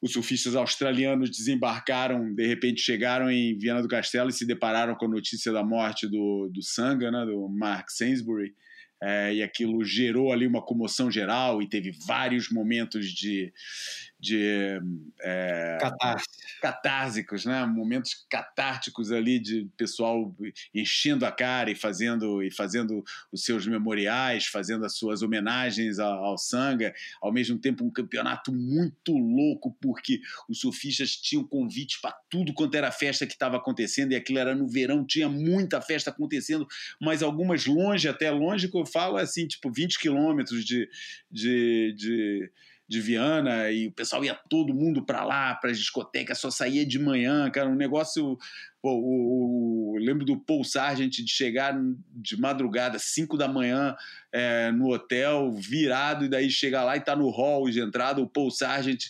os surfistas australianos desembarcaram, de repente chegaram em Viana do Castelo e se depararam com a notícia da morte do, do Sanga, né, do Mark Sainsbury, é, e aquilo gerou ali uma comoção geral e teve vários momentos de, de é, catársicos, né? Momentos catárticos ali de pessoal enchendo a cara e fazendo e fazendo os seus memoriais, fazendo as suas homenagens ao, ao Sanga, ao mesmo tempo um campeonato muito louco porque os surfistas tinham convite para tudo quanto era festa que estava acontecendo e aquilo era no verão, tinha muita festa acontecendo, mas algumas longe, até longe que eu falo assim, tipo 20 quilômetros de, de, de de Viana e o pessoal ia todo mundo para lá, para as discotecas, só saía de manhã, cara, um negócio. Pô, o, o, lembro do Paul Sargent de chegar de madrugada, 5 da manhã, é, no hotel, virado, e daí chegar lá e tá no hall de entrada, o Paul Sargent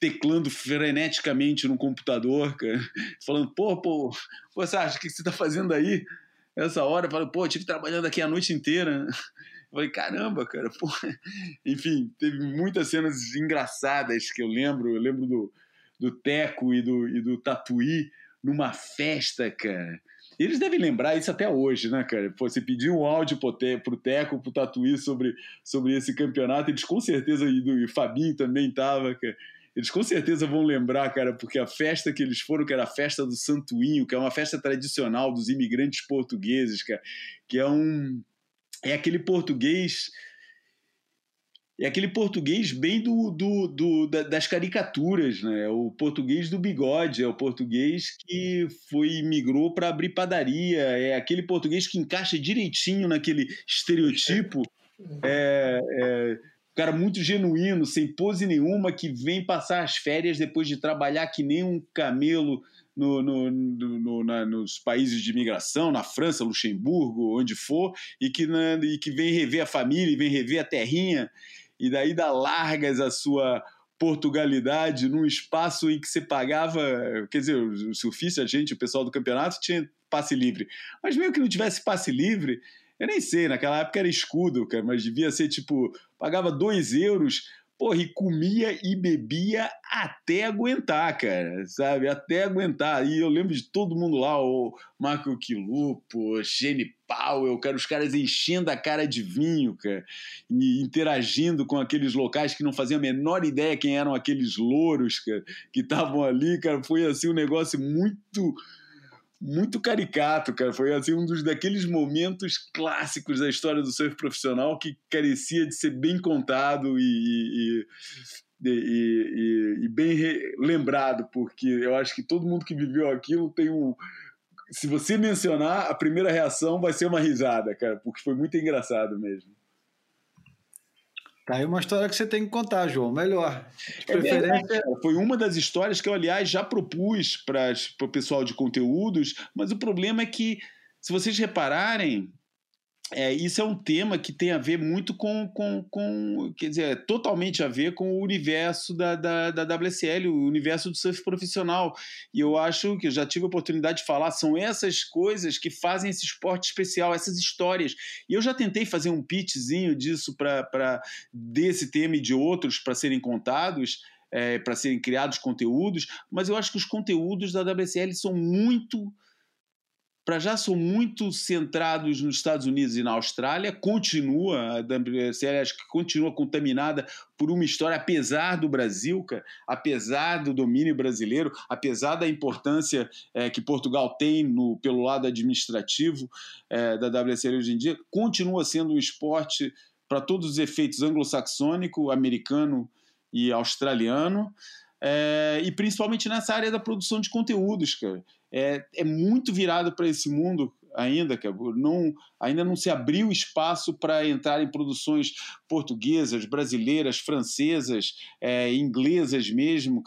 teclando freneticamente no computador, cara, <laughs> falando, pô, pô, pô Sargent, o que você tá fazendo aí? essa hora, eu falei, pô, eu tive trabalhando aqui a noite inteira. Falei, caramba, cara, pô. <laughs> Enfim, teve muitas cenas engraçadas que eu lembro. Eu lembro do, do Teco e do, e do Tatuí numa festa, cara. Eles devem lembrar isso até hoje, né, cara? Pô, você pediu um áudio pro, te, pro Teco, pro Tatuí sobre, sobre esse campeonato, eles com certeza, e, do, e o Fabinho também tava, cara. Eles com certeza vão lembrar, cara, porque a festa que eles foram, que era a festa do Santuinho, que é uma festa tradicional dos imigrantes portugueses, cara, que é um. É aquele português é aquele português bem do, do, do, das caricaturas, né? É o português do bigode, é o português que foi migrou para abrir padaria, é aquele português que encaixa direitinho naquele estereotipo. É, é, cara muito genuíno, sem pose nenhuma, que vem passar as férias depois de trabalhar que nem um camelo no, no, no, na, nos países de imigração, na França, Luxemburgo, onde for, e que, né, e que vem rever a família, vem rever a terrinha e daí dá largas a sua Portugalidade num espaço em que você pagava, quer dizer, o surfista, a gente, o pessoal do campeonato tinha passe livre, mas mesmo que não tivesse passe livre, eu nem sei, naquela época era escudo, cara, mas devia ser tipo, pagava dois euros porra, e comia e bebia até aguentar, cara, sabe? Até aguentar. E eu lembro de todo mundo lá, o Marco Quilupo, Shane Powell, cara, os caras enchendo a cara de vinho, cara, e interagindo com aqueles locais que não faziam a menor ideia quem eram aqueles louros, cara, que estavam ali, cara. Foi assim um negócio muito muito caricato, cara. Foi assim um dos daqueles momentos clássicos da história do surf profissional que carecia de ser bem contado e, e, e, e bem lembrado, porque eu acho que todo mundo que viveu aquilo tem um. Se você mencionar, a primeira reação vai ser uma risada, cara, porque foi muito engraçado mesmo. Tá aí uma história que você tem que contar, João. Melhor. De é preferência. Foi uma das histórias que eu, aliás, já propus para o pessoal de conteúdos, mas o problema é que, se vocês repararem, é, isso é um tema que tem a ver muito com, com, com quer dizer, é totalmente a ver com o universo da, da, da WSL, o universo do surf profissional. E eu acho que eu já tive a oportunidade de falar, são essas coisas que fazem esse esporte especial, essas histórias. E eu já tentei fazer um pitchzinho disso para desse tema e de outros para serem contados. É, para serem criados conteúdos, mas eu acho que os conteúdos da WSL são muito para já são muito centrados nos Estados Unidos e na Austrália, continua, a WSL acho que continua contaminada por uma história, apesar do Brasil, cara, apesar do domínio brasileiro, apesar da importância é, que Portugal tem no, pelo lado administrativo é, da WSL hoje em dia, continua sendo um esporte para todos os efeitos anglo-saxônico, americano e australiano, é, e principalmente nessa área da produção de conteúdos, cara. É, é muito virado para esse mundo ainda, que não, ainda não se abriu espaço para entrar em produções portuguesas, brasileiras, francesas, é, inglesas mesmo,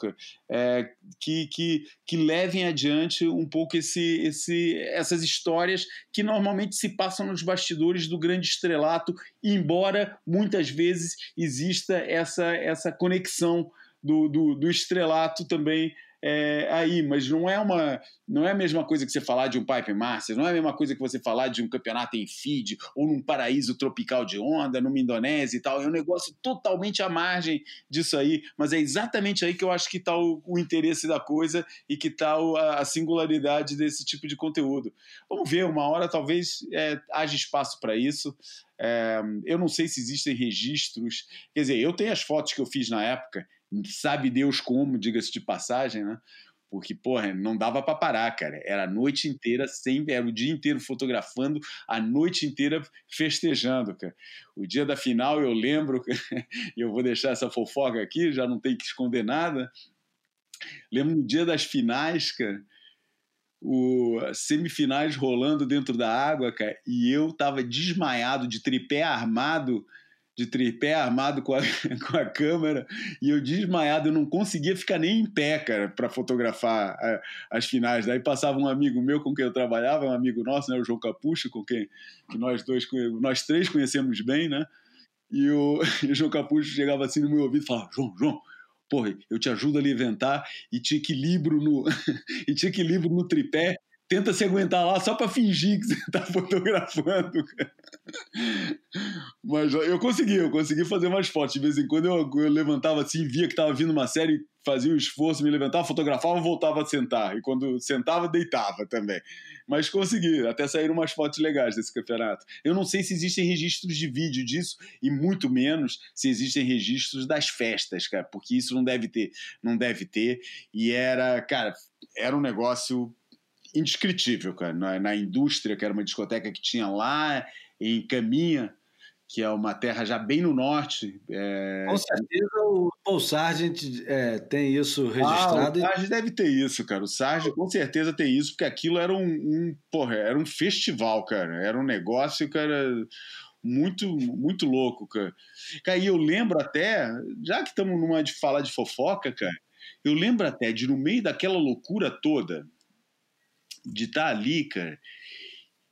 é, que, que, que levem adiante um pouco esse, esse, essas histórias que normalmente se passam nos bastidores do grande estrelato, embora muitas vezes exista essa, essa conexão do, do, do estrelato também é, aí, mas não é uma não é a mesma coisa que você falar de um Pipe Masters, não é a mesma coisa que você falar de um campeonato em feed ou num paraíso tropical de onda, numa Indonésia e tal. É um negócio totalmente à margem disso aí, mas é exatamente aí que eu acho que está o, o, interesse da coisa e que está a, a, singularidade desse tipo de conteúdo. Vamos ver, uma hora talvez é, haja espaço para isso. É, eu não sei se existem registros. Quer dizer, eu tenho as fotos que eu fiz na época sabe Deus como, diga-se de passagem, né? Porque, porra, não dava para parar, cara. Era a noite inteira, sempre, era o dia inteiro fotografando, a noite inteira festejando, cara. O dia da final, eu lembro, <laughs> e eu vou deixar essa fofoca aqui, já não tem que esconder nada. Lembro no dia das finais, cara, o semifinais rolando dentro da água, cara, e eu tava desmaiado de tripé armado de tripé armado com a, <laughs> com a câmera e eu desmaiado, eu não conseguia ficar nem em pé, cara, para fotografar a, as finais. Daí passava um amigo meu com quem eu trabalhava, um amigo nosso, né, o João Capucho, com quem que nós dois, nós três conhecemos bem, né? E o, <laughs> e o João Capucho chegava assim no meu ouvido e falava: João, João, porra, eu te ajudo a levantar e te equilibro no, <laughs> e te equilibro no tripé tenta se aguentar lá só para fingir que você está <laughs> fotografando. Mas eu consegui, eu consegui fazer umas fotos. De vez em quando eu, eu levantava assim, via que estava vindo uma série, fazia um esforço, me levantava, fotografava, voltava a sentar. E quando sentava, deitava também. Mas consegui, até saíram umas fotos legais desse campeonato. Eu não sei se existem registros de vídeo disso, e muito menos se existem registros das festas, cara, porque isso não deve ter, não deve ter. E era, cara, era um negócio indescritível, cara. Na, na indústria, que era uma discoteca que tinha lá em Caminha, que é uma terra já bem no norte. É... Com certeza o Paul Sargent é, tem isso registrado. Ah, o Sargent deve ter isso, cara. O Sargent com certeza tem isso, porque aquilo era um, um porra, era um festival, cara. Era um negócio, cara, muito, muito louco, cara. Cara, e eu lembro até, já que estamos numa de falar de fofoca, cara, eu lembro até de no meio daquela loucura toda, de estar tá ali, cara,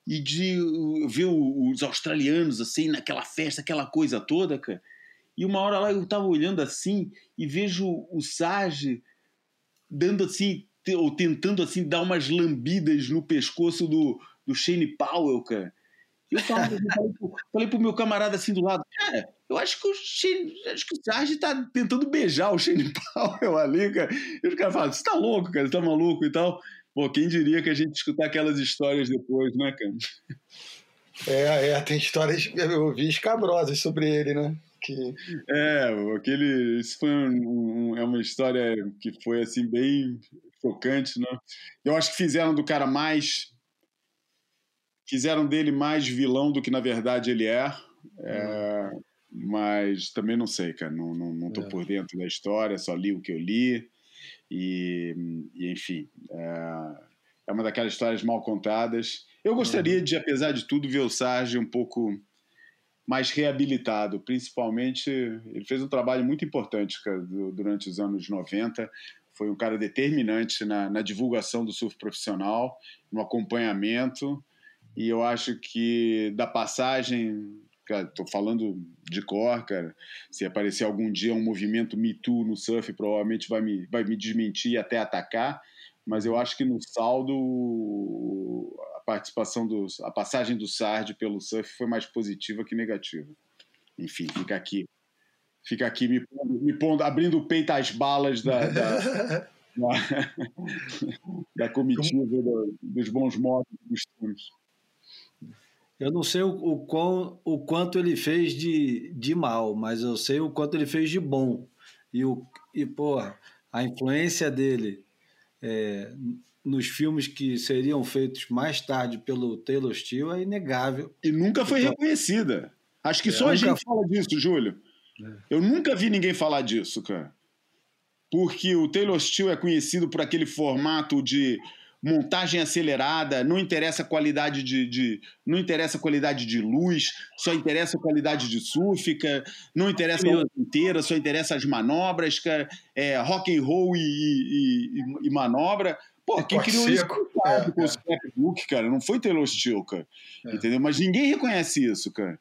e de uh, ver os australianos assim naquela festa, aquela coisa toda, cara. E uma hora lá eu tava olhando assim e vejo o Sage dando assim, ou tentando assim dar umas lambidas no pescoço do, do Shane Powell, cara. E eu falei, falei, pro, falei pro meu camarada assim do lado, cara, eu acho que o Shane, acho que o Sarge tá tentando beijar o Shane <laughs> Powell ali, cara. E os caras falam, você tá louco, cara, você tá maluco e tal. Pô, quem diria que a gente escutar aquelas histórias depois, né, cara? É, é, tem histórias, eu ouvi escabrosas sobre ele, né? Que... É, aquele, isso foi um, um, é uma história que foi, assim, bem chocante, né? Eu acho que fizeram do cara mais, fizeram dele mais vilão do que, na verdade, ele é. é uhum. Mas também não sei, cara, não, não, não tô é. por dentro da história, só li o que eu li. E, e enfim, é, é, uma daquelas histórias mal contadas. Eu gostaria de, apesar de tudo, ver o Sarge um pouco mais reabilitado. Principalmente, ele fez um trabalho muito importante cara, durante os anos 90. Foi um cara determinante na, na divulgação do surf profissional, no acompanhamento. E eu acho que da passagem cara, tô falando de cor, cara. Se aparecer algum dia um movimento Me Too no surf, provavelmente vai me, vai me desmentir e até atacar. Mas eu acho que no saldo a participação do, a passagem do Sard pelo surf foi mais positiva que negativa. Enfim, fica aqui, fica aqui me pondo, me pondo abrindo o peito às balas da, da, <laughs> <laughs> da, comitiva do, dos bons modos dos times. Eu não sei o, o, quão, o quanto ele fez de, de mal, mas eu sei o quanto ele fez de bom. E, o, e porra, a influência dele é, nos filmes que seriam feitos mais tarde pelo Taylor Steele é inegável. E nunca foi então, reconhecida. Acho que é, só a gente fala disso, Júlio. É. Eu nunca vi ninguém falar disso, cara. Porque o Taylor Steele é conhecido por aquele formato de montagem acelerada, não interessa a qualidade de, de, não interessa qualidade de luz, só interessa a qualidade de súfica, não interessa a inteira, só interessa as manobras, cara, é, rock and roll e, e, e, e manobra. Pô, quem criou seco. isso é, com o scrapbook, cara, não foi Taylor Steele, cara, é. entendeu? Mas ninguém reconhece isso, cara.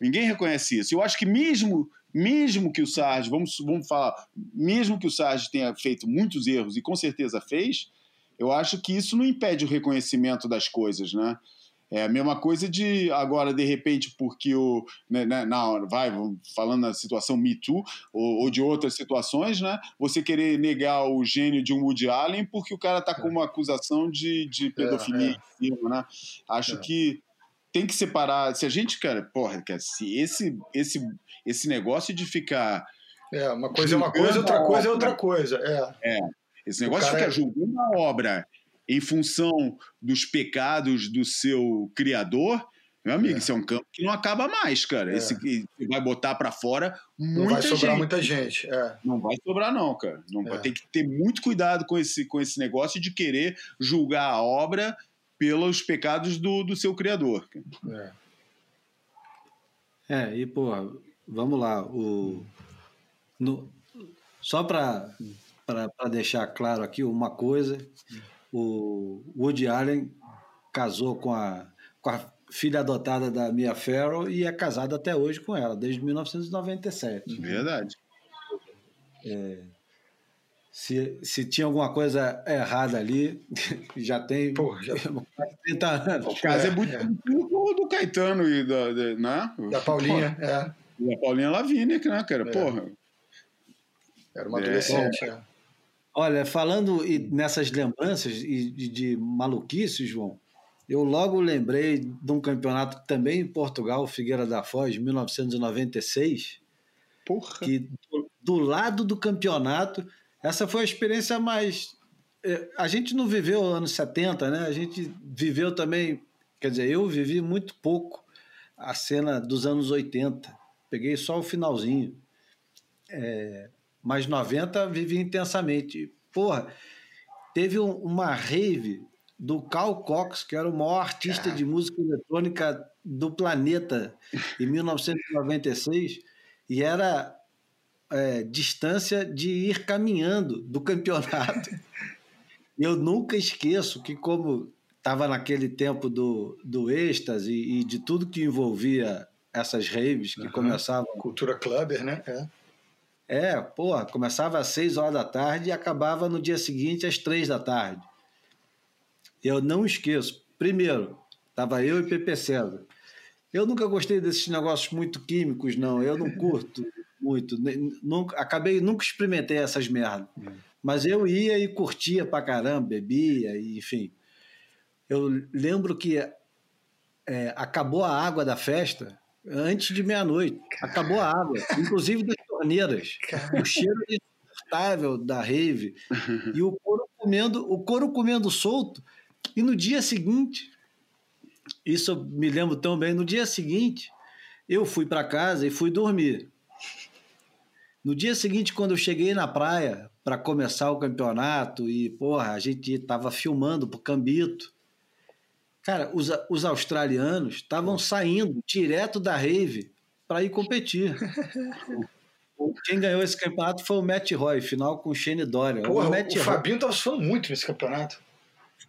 Ninguém reconhece isso. Eu acho que mesmo mesmo que o Sarge, vamos, vamos falar, mesmo que o Sarge tenha feito muitos erros e com certeza fez, eu acho que isso não impede o reconhecimento das coisas, né? É a mesma coisa de agora, de repente, porque o. Né, né, na, vai, falando na situação Me Too, ou, ou, de outras situações, né? Você querer negar o gênio de um Woody Allen porque o cara tá com uma acusação de, de pedofilia é, é. em cima, né? Acho é. que tem que separar. Se a gente, cara, porra, cara, se esse, esse, esse negócio de ficar. É, uma coisa é uma coisa, outra coisa é outra coisa. É. é. Esse negócio de ficar é... julgando a obra em função dos pecados do seu criador, meu amigo, é. isso é um campo que não acaba mais, cara. É. Esse vai botar para fora muita Não vai sobrar gente. muita gente. É. Não vai sobrar não, cara. Não vai é. ter que ter muito cuidado com esse, com esse negócio de querer julgar a obra pelos pecados do, do seu criador. É. é, e pô, vamos lá, o no, só para para deixar claro aqui uma coisa: o Woody Allen casou com a, com a filha adotada da Mia Farrow e é casado até hoje com ela, desde 1997. Verdade. É, Se, se tinha alguma coisa errada ali, <laughs> já tem Pô, já... <laughs> 30 anos. O caso é, é muito é. do, do Caetano e da, de, né? da Paulinha. é. E a Paulinha Lavínia, né, cara? É. Porra. Era uma adolescente. É. Olha, falando nessas lembranças de, de maluquice, João, eu logo lembrei de um campeonato também em Portugal, Figueira da Foz, 1996. Porra. Que do, do lado do campeonato, essa foi a experiência mais. É, a gente não viveu anos 70, né? A gente viveu também. Quer dizer, eu vivi muito pouco a cena dos anos 80. Peguei só o finalzinho. É, mas 90 vivi intensamente. Porra, teve um, uma rave do Carl Cox, que era o maior artista de música eletrônica do planeta em 1996, e era é, distância de ir caminhando do campeonato. <laughs> Eu nunca esqueço que, como estava naquele tempo do, do êxtase e, e de tudo que envolvia essas raves que uhum. começavam. Cultura clubber, né? É. É, porra, começava às seis horas da tarde e acabava no dia seguinte às três da tarde. Eu não esqueço. Primeiro, estava eu e Pepe César. Eu nunca gostei desses negócios muito químicos, não. Eu não curto <laughs> muito. Nunca, acabei, nunca experimentei essas merdas. Hum. Mas eu ia e curtia pra caramba, bebia, enfim. Eu lembro que é, acabou a água da festa antes de meia-noite. Acabou a água, <laughs> inclusive das torneiras. O cheiro insuportável da rave. E o couro comendo, o couro comendo solto. E no dia seguinte, isso eu me lembro tão bem, no dia seguinte, eu fui para casa e fui dormir. No dia seguinte, quando eu cheguei na praia para começar o campeonato e, porra, a gente estava filmando pro Cambito, Cara, os, os australianos estavam saindo direto da rave para ir competir. <laughs> Quem ganhou esse campeonato foi o Matt Roy, final com o Shane Dória. Porra, o, Matt o Roy, Fabinho estava surfando muito nesse campeonato.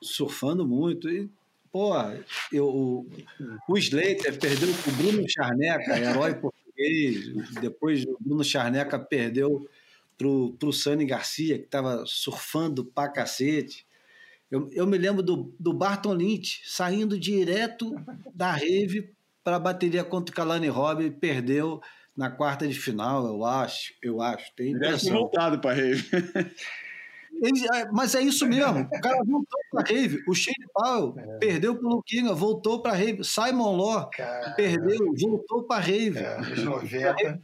Surfando muito. E, porra, eu, o, o Slater perdeu o Bruno Charneca, herói português. Depois o Bruno Charneca perdeu pro, pro Sani Garcia, que estava surfando pra cacete. Eu, eu me lembro do, do Barton Lynch saindo direto da rave para a bateria contra o Kalani Robb perdeu na quarta de final, eu acho. Eu acho. Tem Deve ter voltado para a rave. Ele, é, mas é isso mesmo. O cara voltou para a rave. O Shane Powell é. perdeu para o Luquinha, voltou para a rave. Simon Law Caramba. perdeu, voltou para a rave. É, os 90. A rave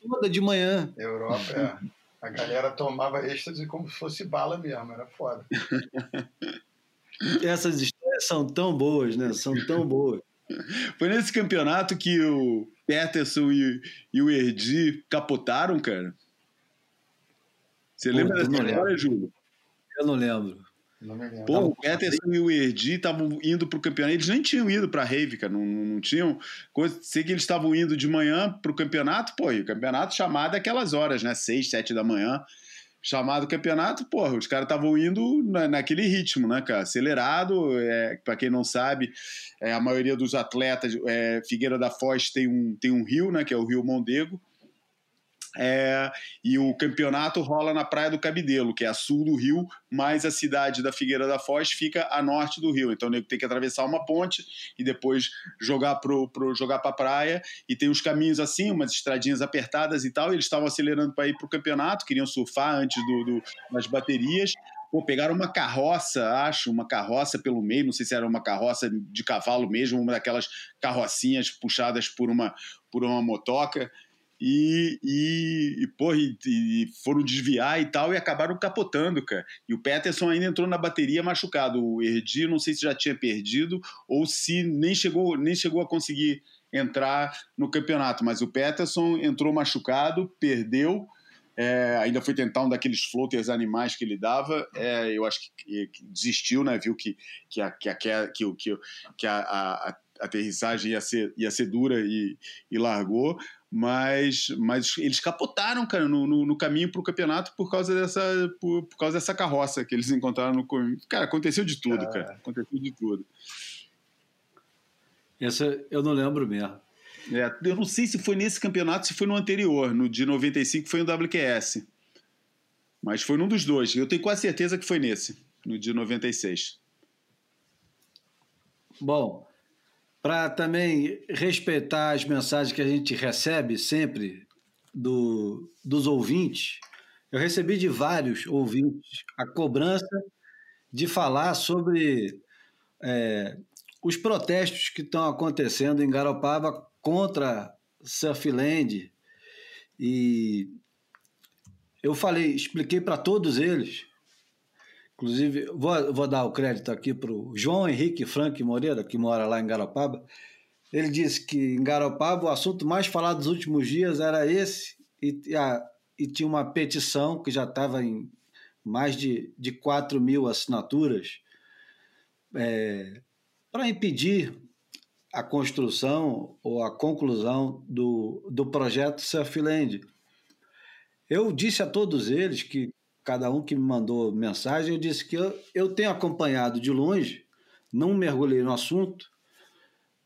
toda de manhã. Europa, é. A galera tomava êxtase como se fosse bala mesmo, era foda. Essas histórias são tão boas, né? São tão boas. Foi nesse campeonato que o Peterson e, e o Erdi capotaram, cara? Você Pô, lembra dessa história, Júlio? Eu não lembro. Pô, o Peterson e o Erdi estavam indo para o campeonato. Eles nem tinham ido para a Rave, cara. Não, não, não tinham. Coisa, sei que eles estavam indo de manhã para o campeonato. Pô, e o campeonato chamado é aquelas horas, né? Seis, sete da manhã. Chamado campeonato, porra, os caras estavam indo na, naquele ritmo, né, cara? Acelerado. É, para quem não sabe, é, a maioria dos atletas. É, Figueira da Foz tem um, tem um rio, né? Que é o Rio Mondego é, e o campeonato rola na Praia do Cabidelo, que é a sul do Rio, mas a cidade da Figueira da Foz fica a norte do Rio. Então o nego tem que atravessar uma ponte e depois jogar pro, pro jogar para a praia. E tem os caminhos assim, umas estradinhas apertadas e tal. E eles estavam acelerando para ir para o campeonato, queriam surfar antes do, do, das baterias. Pô, pegaram uma carroça, acho, uma carroça pelo meio, não sei se era uma carroça de cavalo mesmo, uma daquelas carrocinhas puxadas por uma, por uma motoca e, e, e, porra, e, e, foram desviar e tal e acabaram capotando, cara. E o Peterson ainda entrou na bateria machucado. O Erdi, não sei se já tinha perdido ou se nem chegou, nem chegou a conseguir entrar no campeonato. Mas o Peterson entrou machucado, perdeu. É, ainda foi tentar um daqueles floaters animais que ele dava. É, eu acho que, que, desistiu, né? Viu que, que, a, que, a, que, que, que a, a, a aterrissagem ia ser, ia ser dura e, e largou mas, mas eles capotaram, cara, no, no, no caminho para o campeonato por causa, dessa, por, por, causa dessa carroça que eles encontraram no caminho. Cara, aconteceu de tudo, cara. cara. Aconteceu de tudo. Essa eu não lembro mesmo. É, eu não sei se foi nesse campeonato, se foi no anterior, no de 95 foi no WQS. Mas foi num dos dois. Eu tenho quase certeza que foi nesse, no de 96. Bom, para também respeitar as mensagens que a gente recebe sempre do, dos ouvintes, eu recebi de vários ouvintes a cobrança de falar sobre é, os protestos que estão acontecendo em Garopaba contra Surfland. E eu falei, expliquei para todos eles. Inclusive, vou, vou dar o crédito aqui para o João Henrique Frank Moreira, que mora lá em Garopaba. Ele disse que em Garopaba o assunto mais falado dos últimos dias era esse, e, a, e tinha uma petição que já estava em mais de, de 4 mil assinaturas é, para impedir a construção ou a conclusão do, do projeto Surfland. Eu disse a todos eles que, cada um que me mandou mensagem, eu disse que eu, eu tenho acompanhado de longe, não mergulhei no assunto,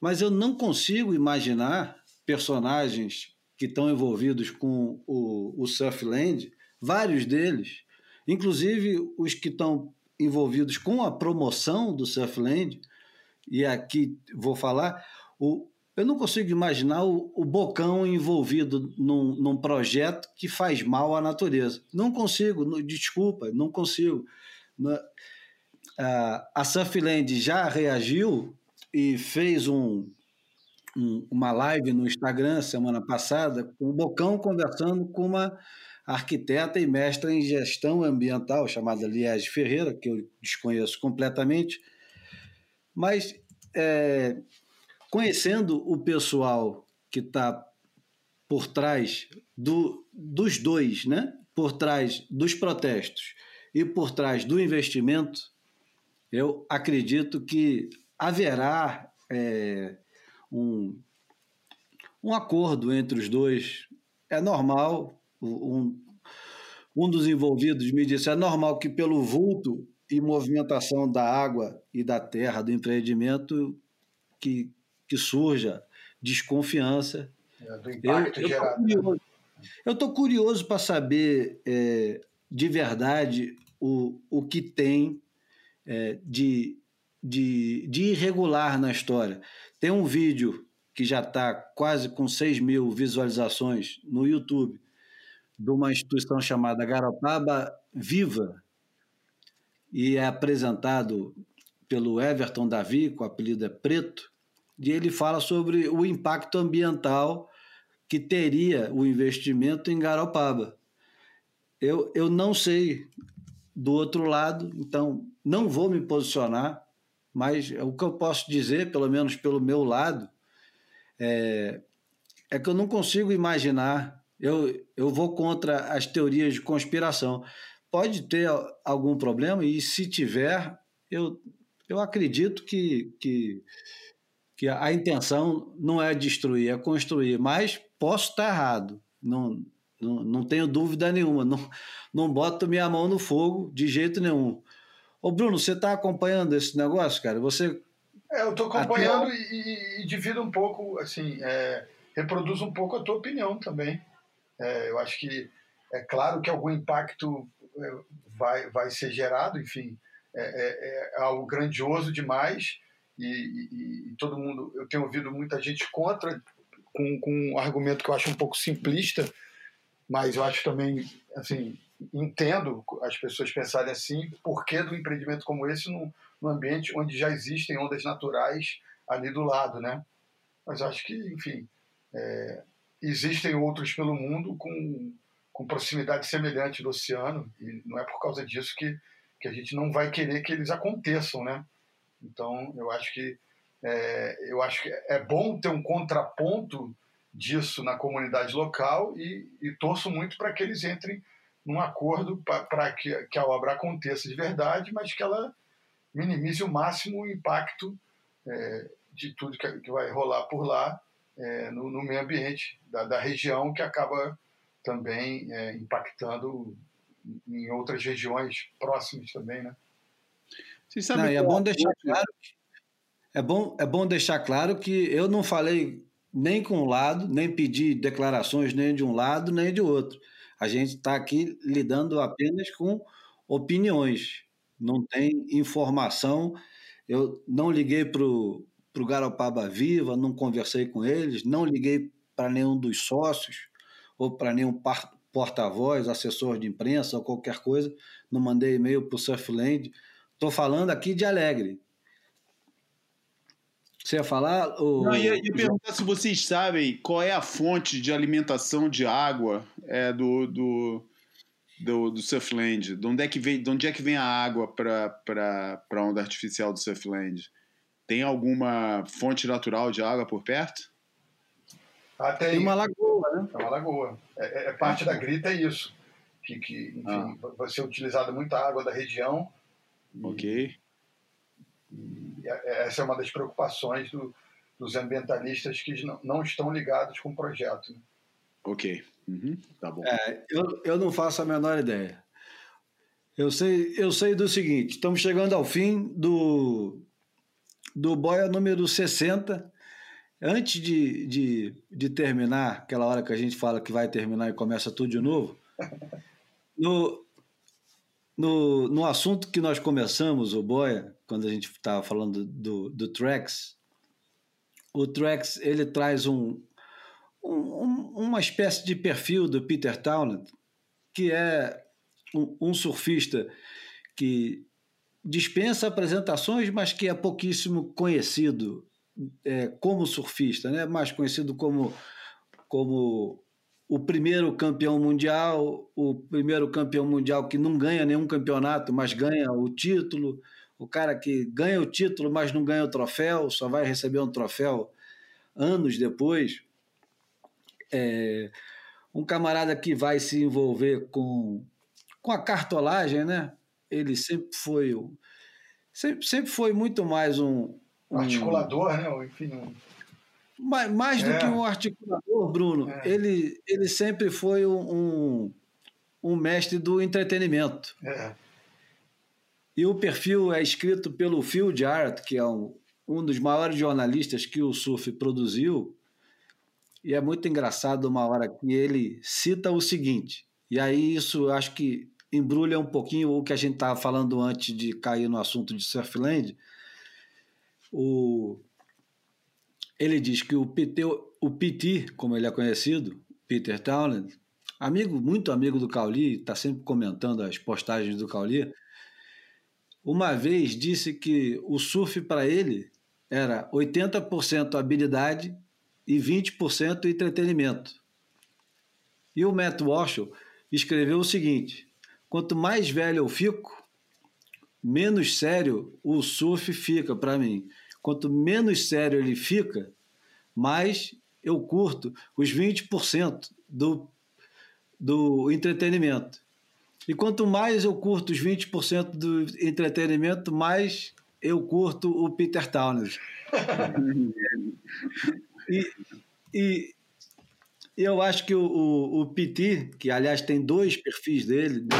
mas eu não consigo imaginar personagens que estão envolvidos com o, o Surfland, vários deles, inclusive os que estão envolvidos com a promoção do Surfland, e aqui vou falar, o, eu não consigo imaginar o, o Bocão envolvido num, num, projeto que faz mal à natureza. Não consigo, não, desculpa, não consigo. a, a Surfland já reagiu e fez um, um, uma live no Instagram semana passada com o Bocão conversando com uma arquiteta e mestra em gestão ambiental chamada Liege Ferreira, que eu desconheço completamente mas é, conhecendo o pessoal que está por trás do, dos dois, né? por trás dos protestos e por trás do investimento, eu acredito que haverá é, um, um acordo entre os dois. É normal, um, um dos envolvidos me disse, é normal que pelo vulto e movimentação da água e da terra do empreendimento que, que surja desconfiança. É, do impacto eu, gerado. Eu estou curioso para saber é, de verdade o, o que tem é, de, de, de irregular na história. Tem um vídeo que já está quase com 6 mil visualizações no YouTube, de uma instituição chamada Garopaba Viva, e é apresentado pelo Everton Davi, com o apelido é Preto, e ele fala sobre o impacto ambiental que teria o investimento em Garopaba. Eu, eu não sei do outro lado, então não vou me posicionar, mas o que eu posso dizer, pelo menos pelo meu lado, é, é que eu não consigo imaginar. Eu, eu vou contra as teorias de conspiração pode ter algum problema, e se tiver, eu, eu acredito que, que, que a intenção não é destruir, é construir, mas posso estar errado, não, não, não tenho dúvida nenhuma, não, não boto minha mão no fogo de jeito nenhum. Ô Bruno, você está acompanhando esse negócio, cara? Você é, eu estou acompanhando e, e, e, divido um pouco, assim, é, reproduzo um pouco a tua opinião também. É, eu acho que é claro que algum impacto vai, vai ser gerado, enfim, é, é, é algo grandioso demais e, e, e, todo mundo, eu tenho ouvido muita gente contra, com, com um argumento que eu acho um pouco simplista, mas eu acho também, assim, entendo as pessoas pensarem assim, por que do empreendimento como esse num, num ambiente onde já existem ondas naturais ali do lado, né? Mas acho que, enfim, é, existem outros pelo mundo com com proximidade semelhante do oceano e não é por causa disso que, que a gente não vai querer que eles aconteçam, né? Então eu acho que é, eu acho que é bom ter um contraponto disso na comunidade local e, e torço muito para que eles entrem num acordo para que, que a obra aconteça de verdade, mas que ela minimize o máximo o impacto é, de tudo que, que, vai rolar por lá é, no, no, meio ambiente da, da região que acaba também é, impactando em outras regiões próximas também, né? Não, é bom deixar claro que, é bom, é bom deixar claro que eu não falei nem com um lado, nem pedi declarações nem de um lado nem de outro. A gente está aqui lidando apenas com opiniões, não tem informação. Eu não liguei para o Garopaba Viva, não conversei com eles, não liguei para nenhum dos sócios ou para nenhum porta-voz, assessor de imprensa ou qualquer coisa, não mandei e-mail para o Surfland. Estou falando aqui de Alegre. Você ia falar? O... Não, ia, ia perguntar se vocês sabem qual é a fonte de alimentação de água é, do, do, do, do Surfland. De onde, é que vem, de onde é que vem a água para a onda artificial do Surfland? Tem alguma fonte natural de água por perto? Ah, tem, tem uma lagoa, né? É uma lagoa. É, é, é parte da grita, é isso. Que, que enfim, ah. vai ser utilizada muita água da região. Ok. E, e essa é uma das preocupações do, dos ambientalistas que não, não estão ligados com o projeto. Né? Ok. Uhum. Tá bom. É, eu, eu não faço a menor ideia. Eu sei, eu sei do seguinte: estamos chegando ao fim do, do boia número 60. Antes de, de, de terminar, aquela hora que a gente fala que vai terminar e começa tudo de novo, <laughs> no, no, no assunto que nós começamos, o boia, quando a gente estava falando do, do Trax, o Trax ele traz um, um, uma espécie de perfil do Peter Townend, que é um, um surfista que dispensa apresentações, mas que é pouquíssimo conhecido é, como surfista, né? mais conhecido como, como o primeiro campeão mundial, o primeiro campeão mundial que não ganha nenhum campeonato, mas ganha o título, o cara que ganha o título, mas não ganha o troféu, só vai receber um troféu anos depois. É, um camarada que vai se envolver com, com a cartolagem, né? ele sempre foi sempre, sempre foi muito mais um, um articulador, né? Enfim, um... mais, mais é. do que um articulador, Bruno. É. Ele, ele sempre foi um, um mestre do entretenimento. É. E o perfil é escrito pelo Phil Jarrett, que é um, um dos maiores jornalistas que o surf produziu. E é muito engraçado uma hora que ele cita o seguinte, e aí isso acho que embrulha um pouquinho o que a gente estava falando antes de cair no assunto de Surfland. O, ele diz que o PT, o PT, como ele é conhecido, Peter Townend, amigo, muito amigo do Cauli, está sempre comentando as postagens do Cauli, uma vez disse que o surf para ele era 80% habilidade e 20% entretenimento. E o Matt Walsh escreveu o seguinte: Quanto mais velho eu fico, menos sério o surf fica para mim. Quanto menos sério ele fica, mais eu curto os 20% do, do entretenimento. E quanto mais eu curto os 20% do entretenimento, mais eu curto o Peter Townend. <laughs> e, e, eu acho que o, o, o PT, que aliás tem dois perfis dele, né?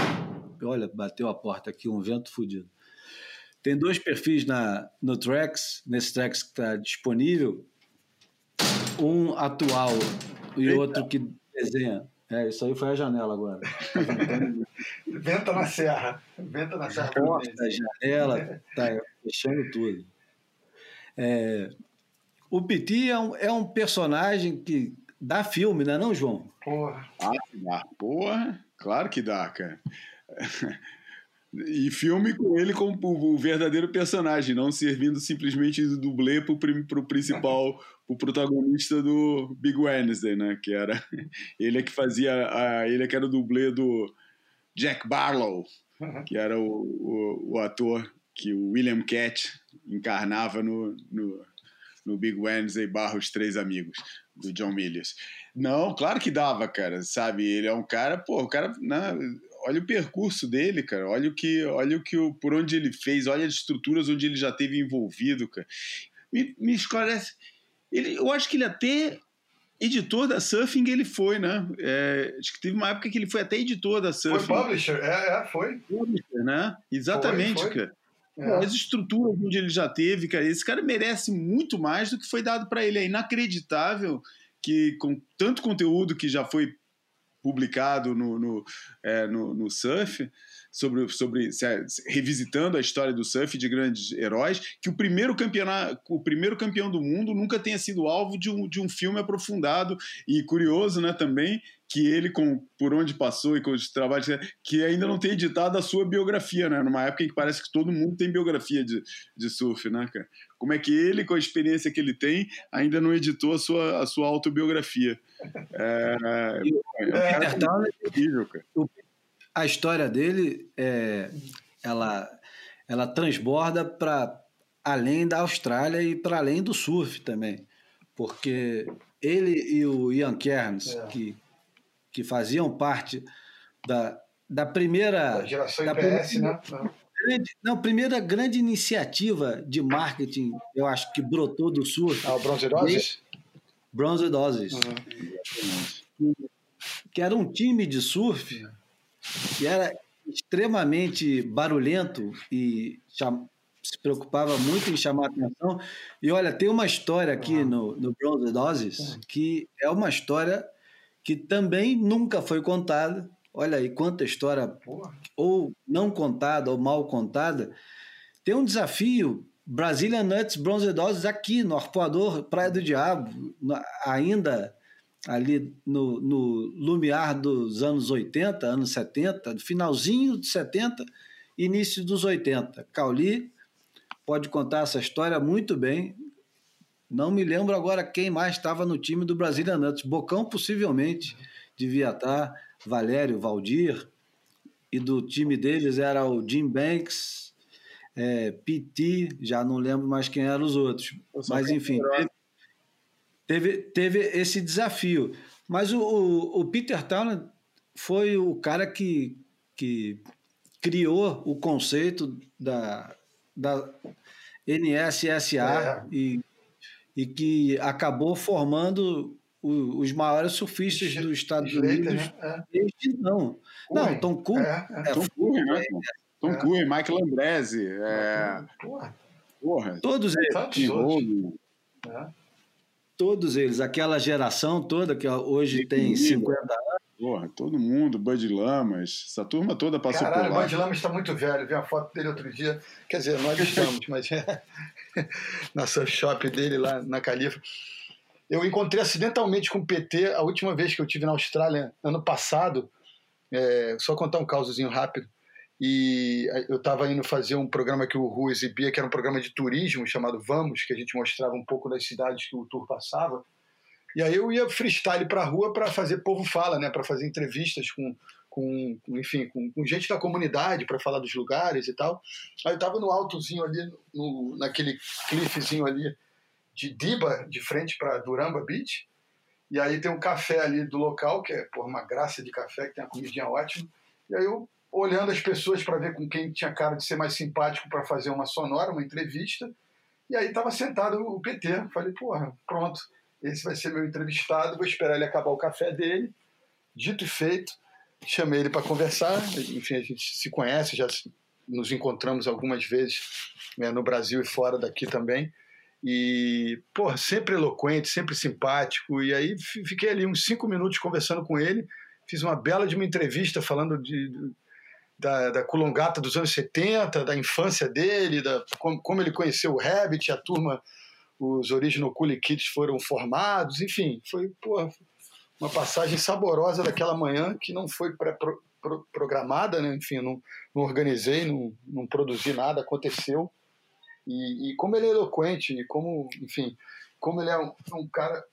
olha, bateu a porta aqui, um vento fodido. Tem dois perfis na, no Trax, nesse Trax que está disponível, um atual e Eita. outro que desenha. É, isso aí foi a janela agora. <laughs> Venta na serra. Venta na serra. Porta, janela, tá fechando tudo. É, o Piti é um, é um personagem que Dá filme, não é não, João? Porra. Ah, dá. Porra, claro que dá, cara. E filme com ele como o verdadeiro personagem, não servindo simplesmente de dublê pro, pro principal, pro protagonista do Big Wednesday, né? Que era <laughs> ele é que fazia, a, ele é que era o dublê do Jack Barlow, que era o, o, o ator que o William Cat encarnava no, no, no Big Wednesday barra Os Três Amigos do John Milius. Não, claro que dava, cara, sabe? Ele é um cara, pô, o cara, né, olha o percurso dele, cara, olha o que, olha o que, por onde ele fez, olha as estruturas onde ele já teve envolvido, cara. Me, me esclarece, ele, eu acho que ele até editor da Surfing ele foi, né? É, acho que teve uma época que ele foi até editor da Surfing. Foi publisher, é, é foi. Publisher, né? Exatamente, foi, foi. cara. É. As estruturas onde ele já teve, cara, esse cara merece muito mais do que foi dado para ele. É inacreditável que, com tanto conteúdo que já foi publicado no, no, é, no, no surf sobre, sobre revisitando a história do surf de grandes heróis, que o primeiro campeonato, o primeiro campeão do mundo nunca tenha sido alvo de um, de um filme aprofundado e curioso, né, também que ele com por onde passou e com os trabalhos que ainda não tem editado a sua biografia, né, numa época em que parece que todo mundo tem biografia de, de surf, né, cara? Como é que ele, com a experiência que ele tem, ainda não editou a sua, a sua autobiografia? É, é, é, é incrível, cara a história dele é, ela, ela transborda para além da Austrália e para além do surf também. Porque ele e o Ian Cairns, é. que, que faziam parte da, da primeira. Da geração da IPS, primeira, né? Grande, não, primeira grande iniciativa de marketing, eu acho que brotou do surf. Ah, o Bronze Doses? Bronze Doses. Uhum. Que era um time de surf que era extremamente barulhento e se preocupava muito em chamar atenção. E olha, tem uma história aqui no, no Bronze Doses que é uma história que também nunca foi contada. Olha aí quanta história ou não contada ou mal contada. Tem um desafio Brazilian Nuts Bronze Doses aqui no Arpoador Praia do Diabo, ainda ali no, no lumiar dos anos 80, anos 70, finalzinho de 70, início dos 80. Cauli pode contar essa história muito bem. Não me lembro agora quem mais estava no time do Brasília Nuts. Bocão possivelmente devia estar, Valério, Valdir, e do time deles era o Jim Banks, é, PT, já não lembro mais quem eram os outros. Mas enfim, teve, teve esse desafio. Mas o, o, o Peter Townend foi o cara que, que criou o conceito da, da NSSA é. e, e que acabou formando o, os maiores surfistas dos Estados Unidos né? é. desde não. Não, Tom Curry. É, é. Tom Curry, né? Tom é. Mike Lambrese. É... Porra. Porra. Todos eles. É todos eles, aquela geração toda que hoje Sim, tem 50 anos. Porra, todo mundo, Bud Lamas, essa turma toda passou Caralho, por lá. Bud Lamas está muito velho, vi a foto dele outro dia, quer dizer, nós estamos, <laughs> mas é, <laughs> na surf shop dele lá na Califa. Eu encontrei acidentalmente com o PT a última vez que eu tive na Austrália, ano passado, é, só contar um causozinho rápido e eu estava indo fazer um programa que o Ru exibia, que era um programa de turismo chamado Vamos, que a gente mostrava um pouco das cidades que o tour passava. E aí eu ia freestyle para a rua para fazer povo fala, né, para fazer entrevistas com, com, enfim, com, com gente da comunidade para falar dos lugares e tal. Aí eu estava no altozinho ali, no, naquele cliffzinho ali de Diba, de frente para Duramba Beach. E aí tem um café ali do local, que é por uma graça de café, que tem uma comidinha ótima. E aí eu olhando as pessoas para ver com quem tinha cara de ser mais simpático para fazer uma sonora, uma entrevista. E aí estava sentado o PT. Falei, porra, pronto, esse vai ser meu entrevistado, vou esperar ele acabar o café dele. Dito e feito, chamei ele para conversar. Enfim, a gente se conhece, já nos encontramos algumas vezes né, no Brasil e fora daqui também. E, porra, sempre eloquente, sempre simpático. E aí fiquei ali uns cinco minutos conversando com ele. Fiz uma bela de uma entrevista falando de, da, da Culongata dos anos 70, da infância dele, da, como, como ele conheceu o Rabbit, a turma, os Original Cool Kids foram formados, enfim, foi porra, uma passagem saborosa daquela manhã que não foi pré-programada, né? enfim, não, não organizei, não, não produzi nada, aconteceu. E, e, como ele é eloquente, e como, enfim, como ele é um, um cara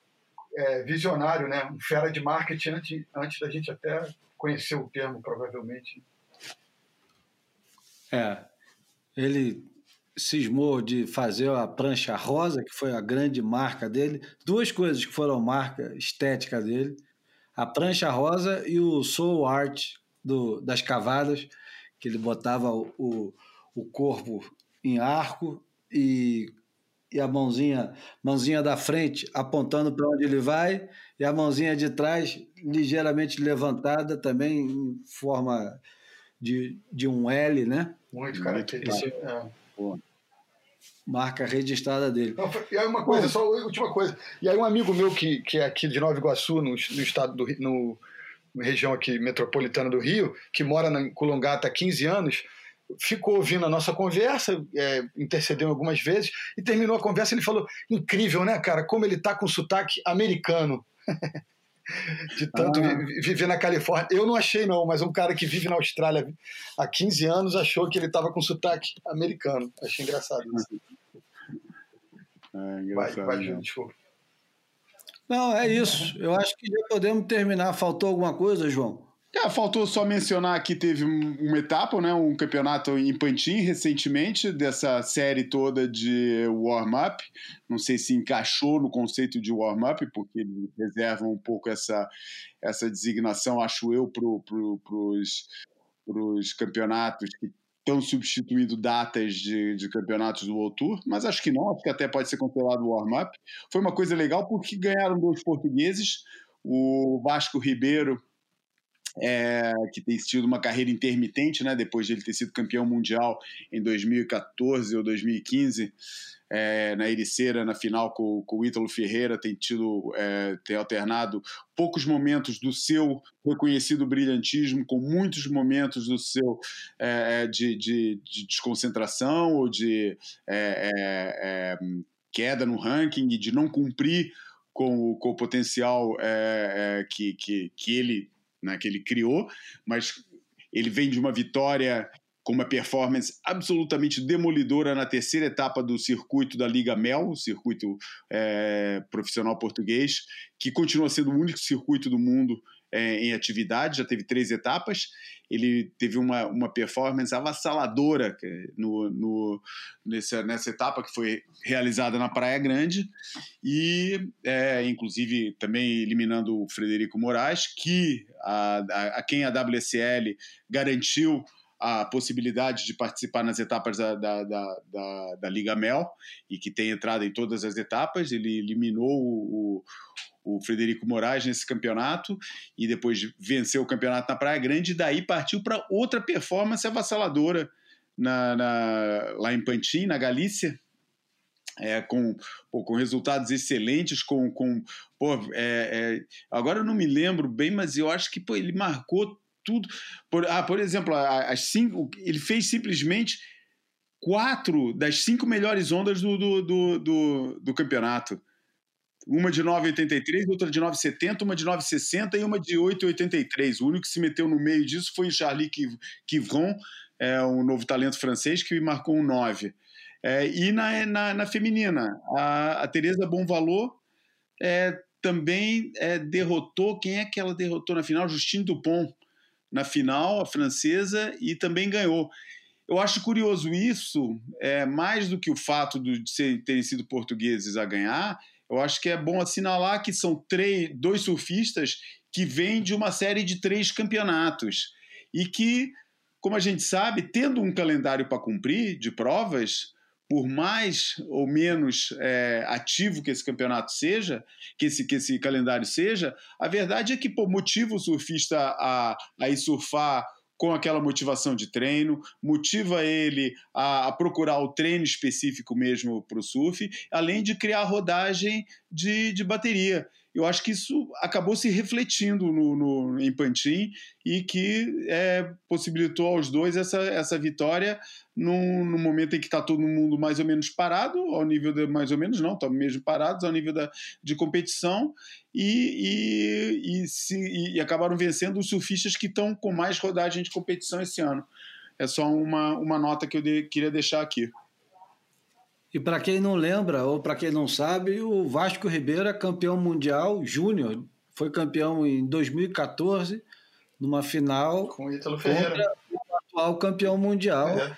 é, visionário, né? um fera de marketing antes, antes da gente até conhecer o termo, provavelmente. É. Ele cismou de fazer a prancha rosa, que foi a grande marca dele. Duas coisas que foram marca estética dele: a prancha rosa e o soul art do, das cavadas, que ele botava o, o corpo em arco e, e a mãozinha, mãozinha da frente apontando para onde ele vai e a mãozinha de trás ligeiramente levantada também em forma de, de um L, né? Muito característico. É. Marca registrada dele. Não, e aí uma coisa, Bom, só última coisa. E aí um amigo meu que, que é aqui de Nova Iguaçu, no, no estado do no, região aqui metropolitana do Rio, que mora na Colongata há 15 anos, ficou ouvindo a nossa conversa, é, intercedeu algumas vezes, e terminou a conversa ele falou: incrível, né, cara? Como ele tá com sotaque americano. <laughs> de tanto ah. viver na Califórnia. Eu não achei, não, mas um cara que vive na Austrália há 15 anos achou que ele estava com sotaque americano. Achei engraçado isso. É, engraçado vai, vai, desculpa. Não, é isso. Eu acho que já podemos terminar. Faltou alguma coisa, João? É, faltou só mencionar que teve uma etapa, né, um campeonato em Pantin recentemente, dessa série toda de warm-up. Não sei se encaixou no conceito de warm-up, porque eles reservam um pouco essa, essa designação, acho eu, para pro, os campeonatos que estão substituindo datas de, de campeonatos do World Tour, mas acho que não, acho que até pode ser considerado warm-up. Foi uma coisa legal porque ganharam dois portugueses, o Vasco Ribeiro é, que tem tido uma carreira intermitente, né, depois de ele ter sido campeão mundial em 2014 ou 2015, é, na Ericeira, na final com, com o Ítalo Ferreira, tem tido, é, tem alternado poucos momentos do seu reconhecido brilhantismo com muitos momentos do seu é, é de, de, de, desconcentração ou de é, é, queda no ranking de não cumprir com, com o potencial que, que, que ele né, que ele criou, mas ele vem de uma vitória com uma performance absolutamente demolidora na terceira etapa do circuito da Liga Mel, o circuito é, profissional português, que continua sendo o único circuito do mundo é, em atividade, já teve três etapas. Ele teve uma, uma performance avassaladora no, no, nessa, nessa etapa que foi realizada na Praia Grande, e é, inclusive também eliminando o Frederico Moraes, que a, a, a quem a WSL garantiu a possibilidade de participar nas etapas da, da, da, da, Liga Mel e que tem entrado em todas as etapas. Ele eliminou o, o Frederico Moraes nesse campeonato e depois venceu o campeonato na Praia Grande e daí partiu para outra performance avassaladora na, na, lá em Pantin, na Galícia, é, com, pô, com resultados excelentes, com, com pô, é, é, agora eu não me lembro bem, mas eu acho que pô, ele marcou tudo. Por, ah, por exemplo, as cinco, ele fez simplesmente quatro das cinco melhores ondas do, do, do, do, do campeonato. Uma de 9,83, outra de 9,70, uma de 9,60 e uma de 8,83. O único que se meteu no meio disso foi o Charlie Quivron, é, um novo talento francês, que marcou um 9. É, e na, na, na, feminina, a, a Tereza Bom Valor é, também é, derrotou. Quem é que ela derrotou na final? Justine Dupont, na final, a francesa, e também ganhou. Eu acho curioso isso, é, mais do que o fato de terem sido portugueses a ganhar, eu acho que é bom assinalar que são três, dois surfistas que vêm de uma série de três campeonatos. E que, como a gente sabe, tendo um calendário para cumprir de provas, por mais ou menos é, ativo que esse campeonato seja, que esse, que esse calendário seja, a verdade é que pô, motiva o surfista a, a ir surfar com aquela motivação de treino, motiva ele a, a procurar o treino específico mesmo para o surf, além de criar rodagem de, de bateria eu acho que isso acabou se refletindo no, no em Pantin e que é, possibilitou aos dois essa, essa vitória no, no momento em que está todo mundo mais ou menos parado, ao nível de mais ou menos, não, estão mesmo parados ao nível da, de competição e, e, e, se, e acabaram vencendo os surfistas que estão com mais rodagem de competição esse ano. É só uma, uma nota que eu de, queria deixar aqui. E para quem não lembra, ou para quem não sabe, o Vasco Ribeiro é campeão mundial júnior. Foi campeão em 2014, numa final com o Ítalo Ferreira. o atual campeão mundial é.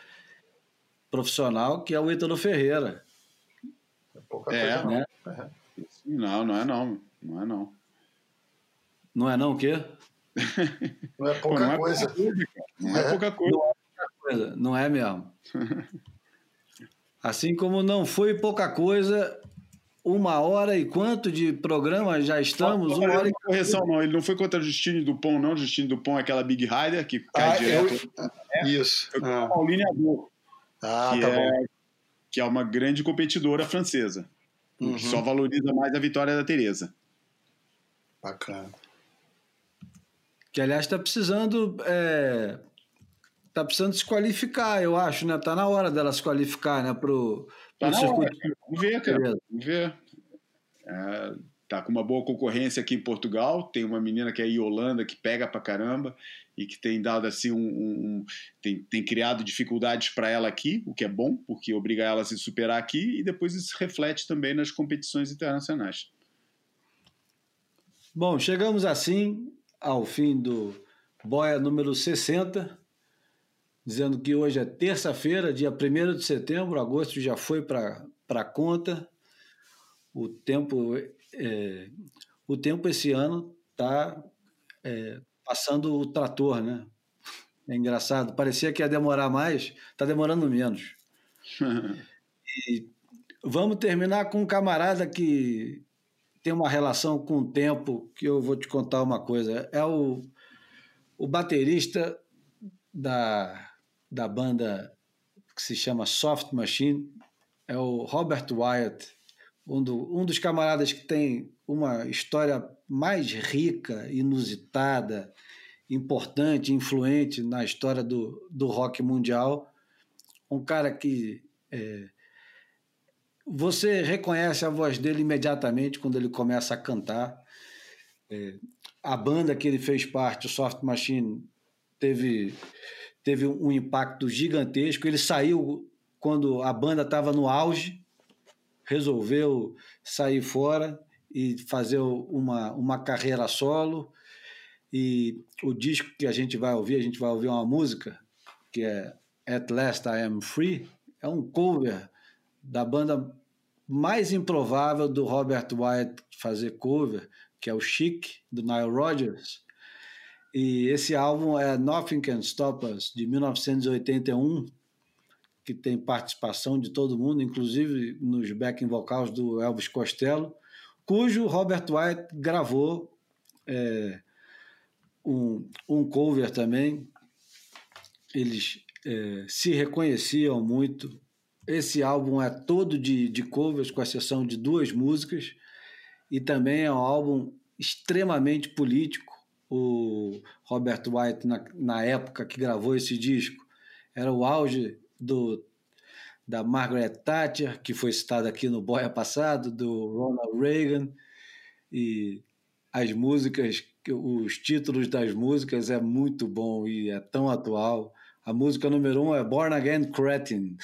profissional, que é o Ítalo Ferreira. É pouca é, coisa, né? não. É. Não, não é não. Não é não. Não é não o quê? Não é pouca Pô, não coisa. Pouca coisa não é pouca coisa. Não é pouca coisa, não é mesmo. <laughs> Assim como não foi pouca coisa, uma hora e quanto de programa já estamos? Uma hora e... correção, não. Ele não foi contra Justine Dupont, não. Justine Dupont é aquela Big Rider que cai ah, direto. Eu... É, Isso. É ah. Pauline Ador, ah, que, tá é, bom. que é uma grande competidora francesa. Uhum. Só valoriza mais a vitória da Tereza. Bacana. que aliás está precisando é, tá precisando se qualificar, eu acho, né? Tá na hora dela se qualificar, né? Pro, tá pro circuito. Hora. Vamos ver, cara. Vamos ver. É, tá com uma boa concorrência aqui em Portugal. Tem uma menina que é Yolanda que pega pra caramba e que tem dado assim um, um, um tem, tem criado dificuldades para ela aqui, o que é bom porque obriga ela a se superar aqui e depois isso reflete também nas competições internacionais. Bom, chegamos assim ao fim do Boia número 60, dizendo que hoje é terça-feira, dia 1 de setembro, agosto já foi para a conta. O tempo, é, o tempo esse ano está é, passando o trator, né? É engraçado, parecia que ia demorar mais, está demorando menos. <laughs> e vamos terminar com um camarada que tem uma relação com o tempo que eu vou te contar uma coisa. É o, o baterista da, da banda que se chama Soft Machine, é o Robert Wyatt, um, do, um dos camaradas que tem uma história mais rica, inusitada, importante, influente na história do, do rock mundial. Um cara que é, você reconhece a voz dele imediatamente quando ele começa a cantar. É, a banda que ele fez parte, o Soft Machine, teve, teve um impacto gigantesco. Ele saiu quando a banda estava no auge, resolveu sair fora e fazer uma, uma carreira solo. E o disco que a gente vai ouvir, a gente vai ouvir uma música que é At Last I Am Free, é um cover da banda mais improvável do Robert Wyatt fazer cover, que é o Chic, do Nile Rodgers. E esse álbum é Nothing Can Stop Us, de 1981, que tem participação de todo mundo, inclusive nos backing vocals do Elvis Costello, cujo Robert Wyatt gravou é, um, um cover também. Eles é, se reconheciam muito esse álbum é todo de, de covers, com exceção de duas músicas, e também é um álbum extremamente político. O Robert White, na, na época que gravou esse disco, era o auge do, da Margaret Thatcher, que foi citada aqui no Boia passado, do Ronald Reagan, e as músicas, os títulos das músicas é muito bom e é tão atual. A música número um é Born Again Cretin,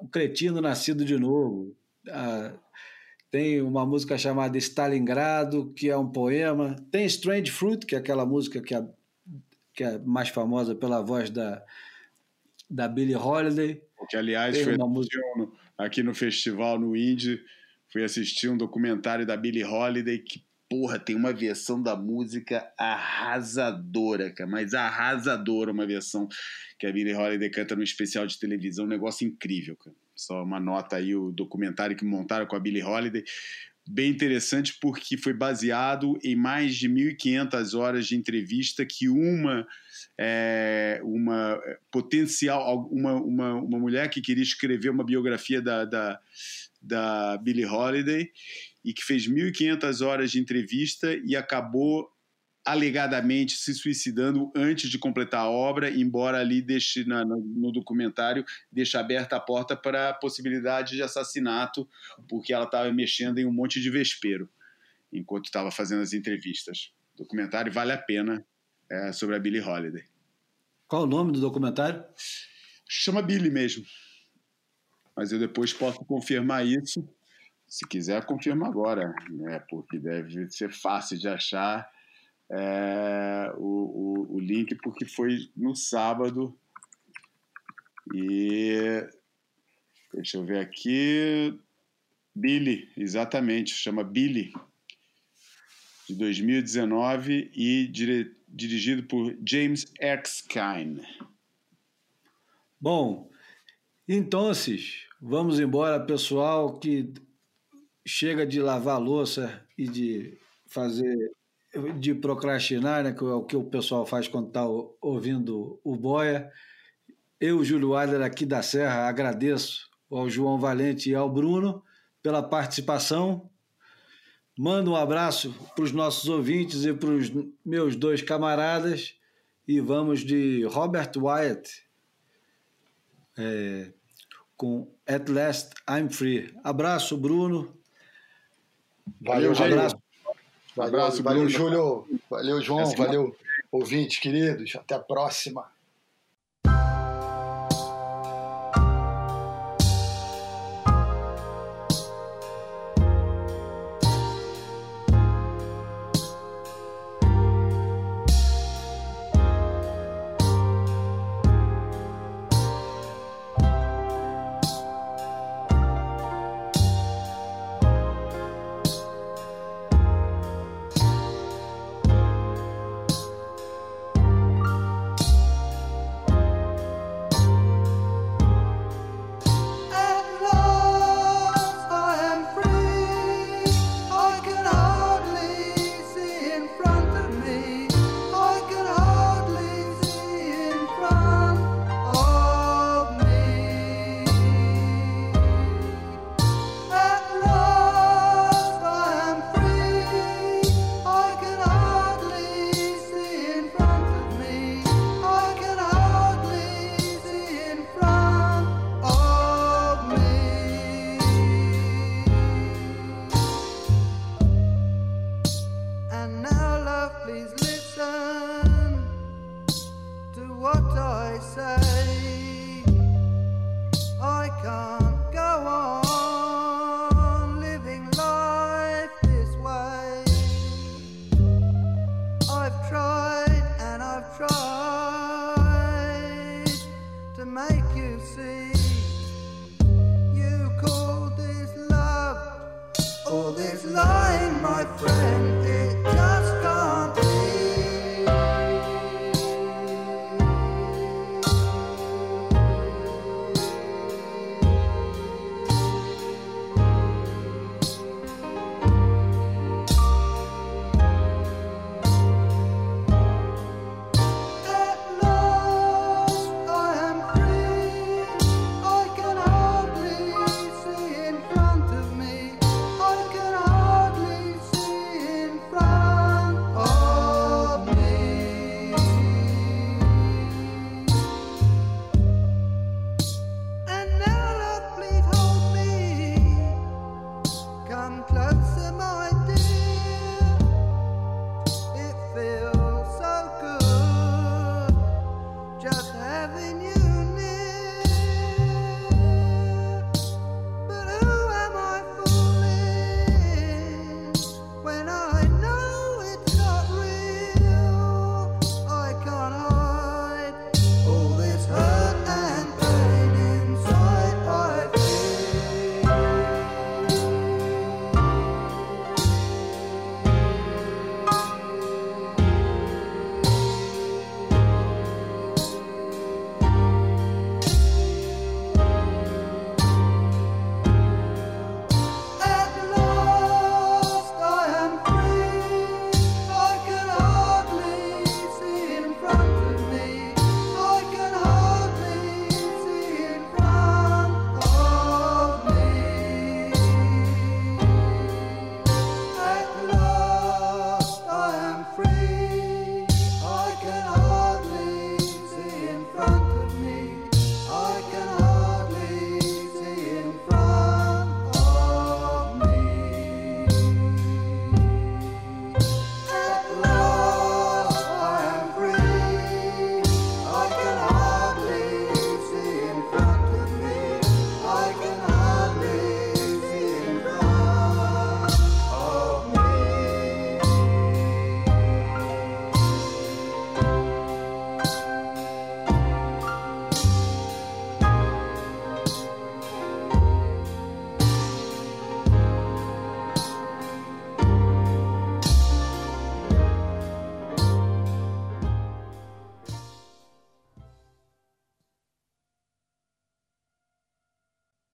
o Cretino Nascido de Novo. Ah, tem uma música chamada Stalingrado, que é um poema. Tem Strange Fruit, que é aquela música que é, que é mais famosa pela voz da, da Billie Holiday. Que, aliás, foi uma música... aqui no festival, no Indie, fui assistir um documentário da Billie Holiday que porra, tem uma versão da música arrasadora, cara, mas arrasadora uma versão que a Billie Holiday canta no especial de televisão, um negócio incrível, cara. Só uma nota aí, o documentário que montaram com a Billie Holiday, bem interessante porque foi baseado em mais de 1.500 horas de entrevista que uma é, uma potencial uma, uma, uma mulher que queria escrever uma biografia da, da, da Billie Holiday e que fez 1.500 horas de entrevista e acabou alegadamente se suicidando antes de completar a obra, embora ali deixe na, no, documentário deixe aberta a porta para a possibilidade de assassinato, porque ela estava mexendo em um monte de vespeiro enquanto estava fazendo as entrevistas. O documentário vale a pena é, sobre a Billie Holiday. Qual o nome do documentário? Chama Billie mesmo. Mas eu depois posso confirmar isso se quiser, confirma agora, né? porque deve ser fácil de achar é, o, o, o link, porque foi no sábado. E deixa eu ver aqui. Billy, exatamente, chama Billy, de 2019 e dire, dirigido por James Erskine. Bom, então, vamos embora, pessoal, que chega de lavar louça e de fazer de procrastinar, né, que é o que o pessoal faz quando está ouvindo o Boia. Eu, Júlio Adler, aqui da Serra, agradeço ao João Valente e ao Bruno pela participação. Mando um abraço para os nossos ouvintes e para os meus dois camaradas e vamos de Robert Wyatt é, com At Last I'm Free. Abraço, Bruno. Valeu, valeu abraço. Valeu, abraço, valeu, Bruno. Júlio. Valeu, João. Valeu, ouvintes queridos. Até a próxima.